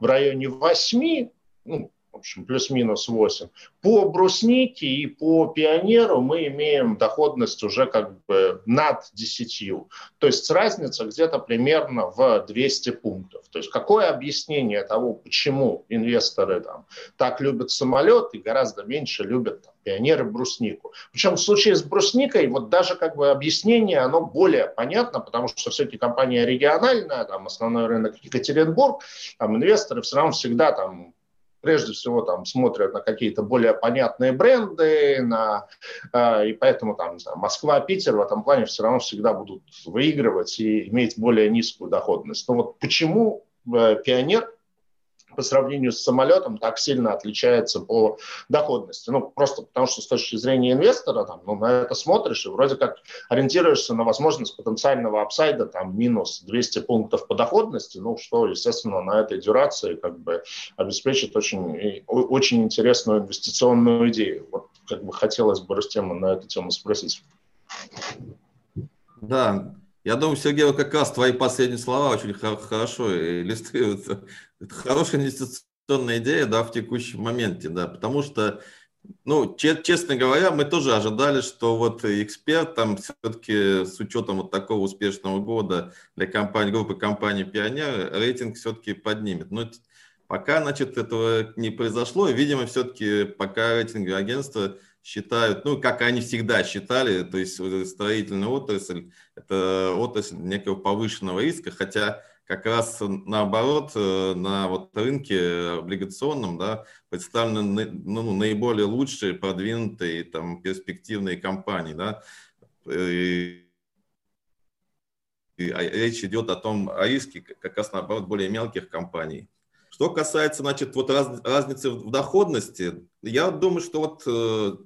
в районе 8, ну, в общем, плюс-минус 8. По бруснике и по пионеру мы имеем доходность уже как бы над 10. То есть разница где-то примерно в 200 пунктов. То есть какое объяснение того, почему инвесторы там, так любят самолет и гораздо меньше любят там, пионеры бруснику. Причем в случае с брусникой вот даже как бы объяснение, оно более понятно, потому что все-таки компания региональная, там основной рынок Екатеринбург, там инвесторы все равно всегда там прежде всего там смотрят на какие-то более понятные бренды, на, э, и поэтому там знаю, Москва, Питер в этом плане все равно всегда будут выигрывать и иметь более низкую доходность. Но вот почему э, Пионер по сравнению с самолетом так сильно отличается по доходности. Ну, просто потому что с точки зрения инвестора, там, ну, на это смотришь и вроде как ориентируешься на возможность потенциального апсайда, там, минус 200 пунктов по доходности, ну, что, естественно, на этой дюрации как бы обеспечит очень, очень интересную инвестиционную идею. Вот как бы хотелось бы Рустема на эту тему спросить. Да, я думаю, Сергей, как раз твои последние слова очень хорошо иллюстрируют. Это хорошая инвестиционная идея, да, в текущем моменте, да, потому что, ну, честно говоря, мы тоже ожидали, что вот эксперт там все-таки с учетом вот такого успешного года для компании, группы компаний «Пионер» рейтинг все-таки поднимет. Но пока, значит, этого не произошло, и, видимо, все-таки пока рейтинговые агентства считают, ну, как они всегда считали, то есть строительная отрасль – это отрасль некого повышенного риска, хотя как раз наоборот э, на вот рынке облигационном да, представлены ну, наиболее лучшие, продвинутые, там, перспективные компании. Да, и, а, речь идет о том, о риске как раз наоборот более мелких компаний. Что касается, значит, вот раз, разницы в доходности, я думаю, что вот э,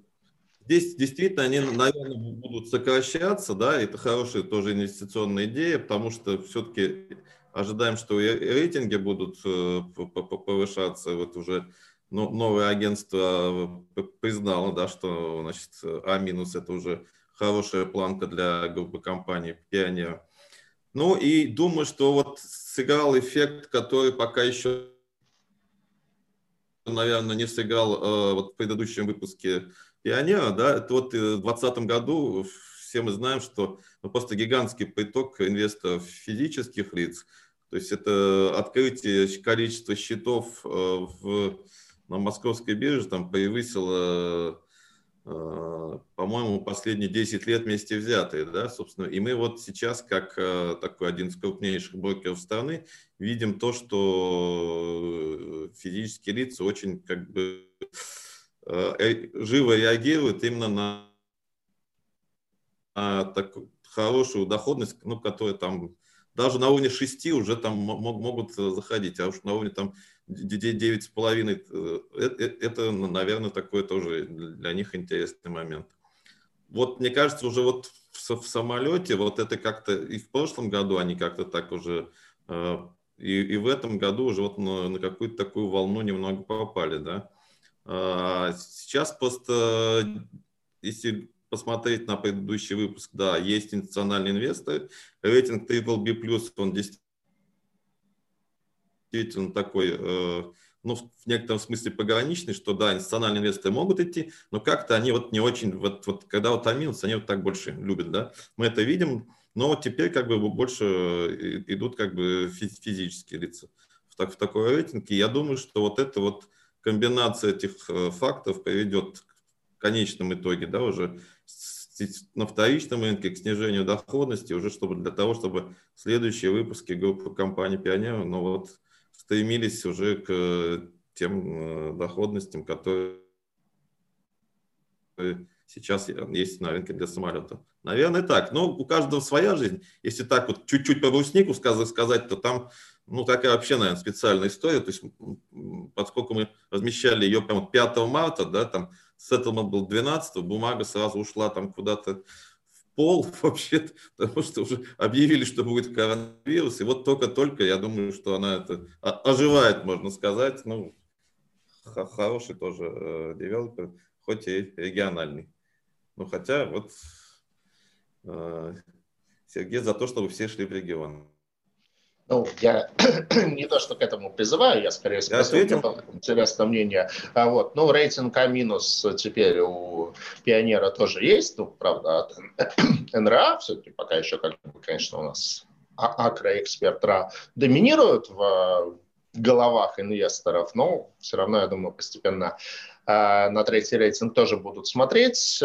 Здесь действительно они, наверное, будут сокращаться, да, это хорошая тоже инвестиционная идея, потому что все-таки ожидаем, что и рейтинги будут э, повышаться, вот уже новое агентство признало, да, что значит, А- это уже хорошая планка для группы компаний «Пионер». Ну и думаю, что вот сыграл эффект, который пока еще, наверное, не сыграл э, вот в предыдущем выпуске пионера, да, это вот в 2020 году все мы знаем, что ну, просто гигантский приток инвесторов физических лиц, то есть это открытие количества счетов э, в, на московской бирже там превысило, э, по-моему, последние 10 лет вместе взятые, да, собственно, и мы вот сейчас, как э, такой один из крупнейших брокеров страны, видим то, что физические лица очень как бы живо реагирует именно на, на такую хорошую доходность, ну, которая там даже на уровне 6 уже там могут заходить, а уж на уровне там 9,5, это, это, наверное, такой тоже для них интересный момент. Вот мне кажется, уже вот в, самолете, вот это как-то и в прошлом году они как-то так уже, э, и, и в этом году уже вот на, на какую-то такую волну немного попали, да. А, сейчас просто, если посмотреть на предыдущий выпуск, да, есть институциональные инвесторы, рейтинг BBB+, он действительно такой, э, ну, в некотором смысле пограничный, что да, институциональные инвесторы могут идти, но как-то они вот не очень, вот, вот когда вот минус, они вот так больше любят, да, мы это видим, но вот теперь как бы больше идут как бы физические лица в, так, в такой рейтинг, и я думаю, что вот это вот комбинация этих э, фактов приведет в конечном итоге, да, уже на вторичном рынке к снижению доходности, уже чтобы для того, чтобы следующие выпуски группы компании Пионер, ну вот, стремились уже к тем э, доходностям, которые сейчас есть на рынке для самолета. Наверное, так. Но у каждого своя жизнь. Если так вот чуть-чуть по бруснику сказать, то там ну, такая вообще, наверное, специальная история. То есть, поскольку мы размещали ее прямо 5 марта, да, там сеттlemент был 12, бумага сразу ушла там куда-то в пол вообще, потому что уже объявили, что будет коронавирус. И вот только-только, я думаю, что она это оживает, можно сказать. Ну, хороший тоже э, девелопер, хоть и региональный. Ну, хотя вот э, Сергей за то, чтобы все шли в регион. Ну, я не то, что к этому призываю, я скорее спросил, интересное мнение. А вот, ну, рейтинг А минус теперь у Пионера тоже есть, ну, правда, от НРА, все-таки пока еще, как бы, конечно, у нас а, Акроэксперт РА доминирует в головах инвесторов, но все равно, я думаю, постепенно на третий рейтинг тоже будут смотреть.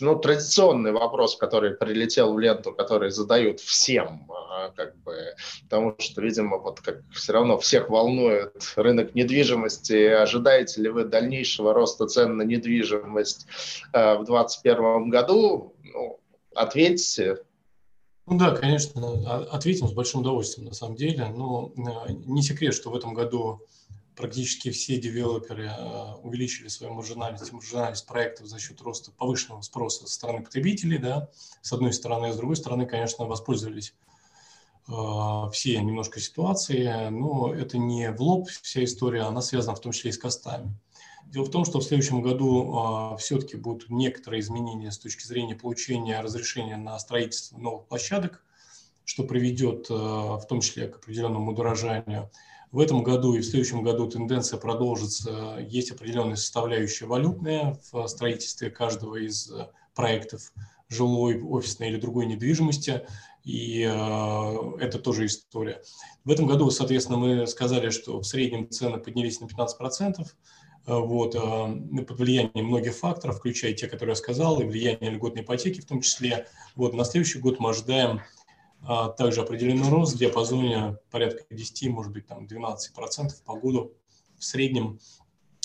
Ну, традиционный вопрос, который прилетел в ленту, который задают всем, а, как бы, потому что, видимо, вот как все равно всех волнует рынок недвижимости. Ожидаете ли вы дальнейшего роста цен на недвижимость а, в 2021 году? Ну, ответьте, ну да, конечно, ответим с большим удовольствием на самом деле. Но не секрет, что в этом году практически все девелоперы э, увеличили свою маржинальность, маржинальность проектов за счет роста повышенного спроса со стороны потребителей, да, с одной стороны, а с другой стороны, конечно, воспользовались э, все немножко ситуации, но это не в лоб вся история, она связана в том числе и с костами. Дело в том, что в следующем году а, все-таки будут некоторые изменения с точки зрения получения разрешения на строительство новых площадок, что приведет а, в том числе к определенному удорожанию. В этом году и в следующем году тенденция продолжится. Есть определенная составляющая валютная в строительстве каждого из проектов жилой, офисной или другой недвижимости, и э, это тоже история. В этом году, соответственно, мы сказали, что в среднем цены поднялись на 15%, Э, вот, э, под влиянием многих факторов, включая те, которые я сказал, и влияние льготной ипотеки в том числе. Вот, на следующий год мы ожидаем также определенный рост в диапазоне порядка 10, может быть, там 12% по году в среднем.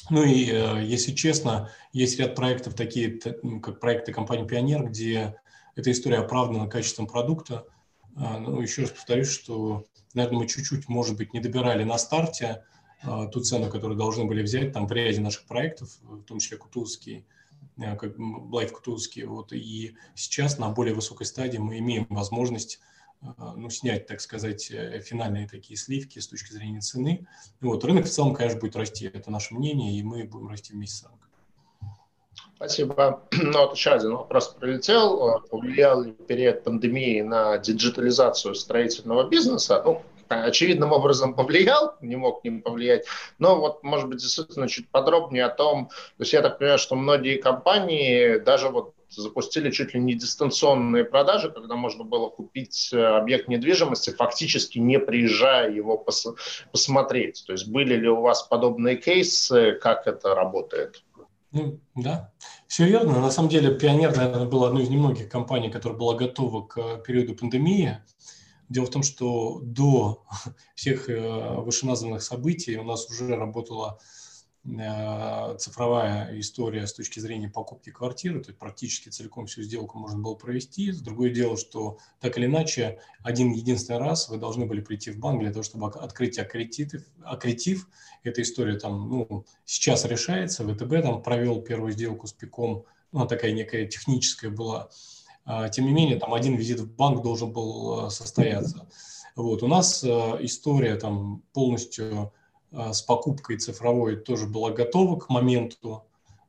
Ну и, э, если честно, есть ряд проектов, такие как проекты компании «Пионер», где эта история оправдана качеством продукта. А, ну, еще раз повторюсь, что, наверное, мы чуть-чуть, может быть, не добирали на старте, а, ту цену, которую должны были взять там в ряде наших проектов, в том числе Кутузский, э, как Блайф Кутузский. Вот, и сейчас на более высокой стадии мы имеем возможность а, ну, снять, так сказать, э, финальные такие сливки с точки зрения цены. Вот, рынок в целом, конечно, будет расти, это наше мнение, и мы будем расти вместе с рынком. Спасибо. Ну, вот еще один вопрос прилетел. Повлиял ли период пандемии на диджитализацию строительного бизнеса? Ну, очевидным образом повлиял, не мог не повлиять, но вот, может быть, действительно чуть подробнее о том, то есть я так понимаю, что многие компании даже вот запустили чуть ли не дистанционные продажи, когда можно было купить э, объект недвижимости, фактически не приезжая его пос посмотреть. То есть были ли у вас подобные кейсы, как это работает? Ну, да, все верно. На самом деле Пионер, наверное, был одной из немногих компаний, которая была готова к периоду пандемии. Дело в том, что до всех э, вышеназванных событий у нас уже работала э, цифровая история с точки зрения покупки квартиры, то есть практически целиком всю сделку можно было провести. Другое дело, что так или иначе один единственный раз вы должны были прийти в банк для того, чтобы открыть аккредитив. аккредитив. Эта история там, ну, сейчас решается. ВТБ там провел первую сделку с ПИКом, ну, такая некая техническая была. А, тем не менее, там один визит в банк должен был э, состояться. Вот. У нас э, история там полностью с покупкой цифровой тоже была готова к моменту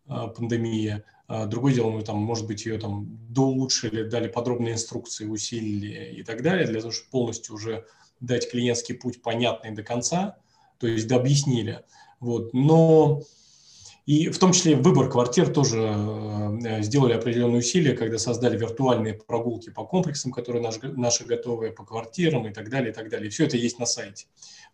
пандемии. А, другое дело, мы там, может быть, ее там доулучшили, дали подробные инструкции, усилили и так далее, для того, чтобы полностью уже дать клиентский путь понятный до конца, то есть дообъяснили. Вот. Но и в том числе выбор квартир тоже сделали определенные усилия, когда создали виртуальные прогулки по комплексам, которые наши, готовые, по квартирам и так далее, и так далее. Все это есть на сайте.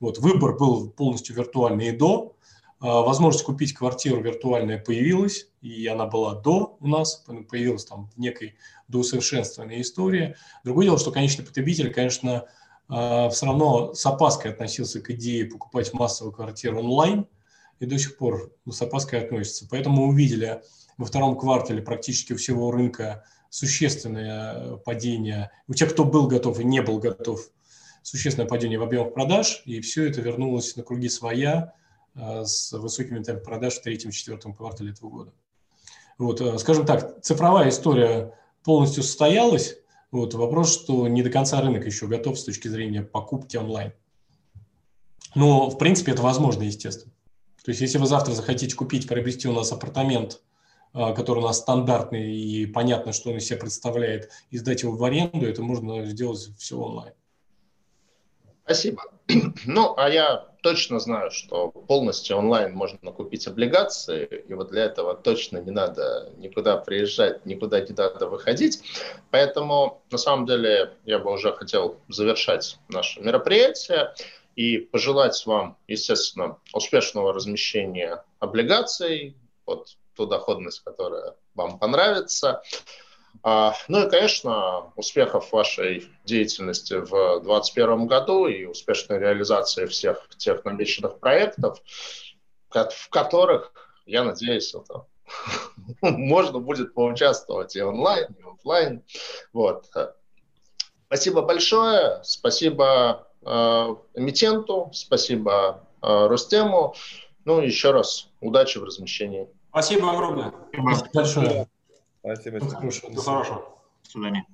Вот, выбор был полностью виртуальный и до. А, возможность купить квартиру виртуальная появилась, и она была до у нас, появилась там в некой доусовершенствованной истории. Другое дело, что конечный потребитель, конечно, а, все равно с опаской относился к идее покупать массовую квартиру онлайн – и до сих пор с опаской относятся. Поэтому мы увидели во втором квартале практически у всего рынка существенное падение. У тех, кто был готов и не был готов, существенное падение в объемах продаж, и все это вернулось на круги своя э, с высокими темпами продаж в третьем-четвертом квартале этого года. Вот, э, скажем так, цифровая история полностью состоялась. Вот, вопрос, что не до конца рынок еще готов с точки зрения покупки онлайн. Но, в принципе, это возможно, естественно. То есть, если вы завтра захотите купить, приобрести у нас апартамент, а, который у нас стандартный и понятно, что он из себя представляет, и сдать его в аренду, это можно сделать все онлайн. Спасибо. Ну, а я точно знаю, что полностью онлайн можно купить облигации, и вот для этого точно не надо никуда приезжать, никуда не надо выходить. Поэтому, на самом деле, я бы уже хотел завершать наше мероприятие и пожелать вам, естественно, успешного размещения облигаций, вот ту доходность, которая вам понравится. А, ну и, конечно, успехов вашей деятельности в 2021 году и успешной реализации всех тех намеченных проектов, в которых, я надеюсь, это можно будет поучаствовать и онлайн, и офлайн. Вот. Спасибо большое. Спасибо Э, эмитенту, спасибо э, Ростему. Ну, еще раз, удачи в размещении. Спасибо огромное. Спасибо большое. Спасибо. Всего хорошего. До свидания.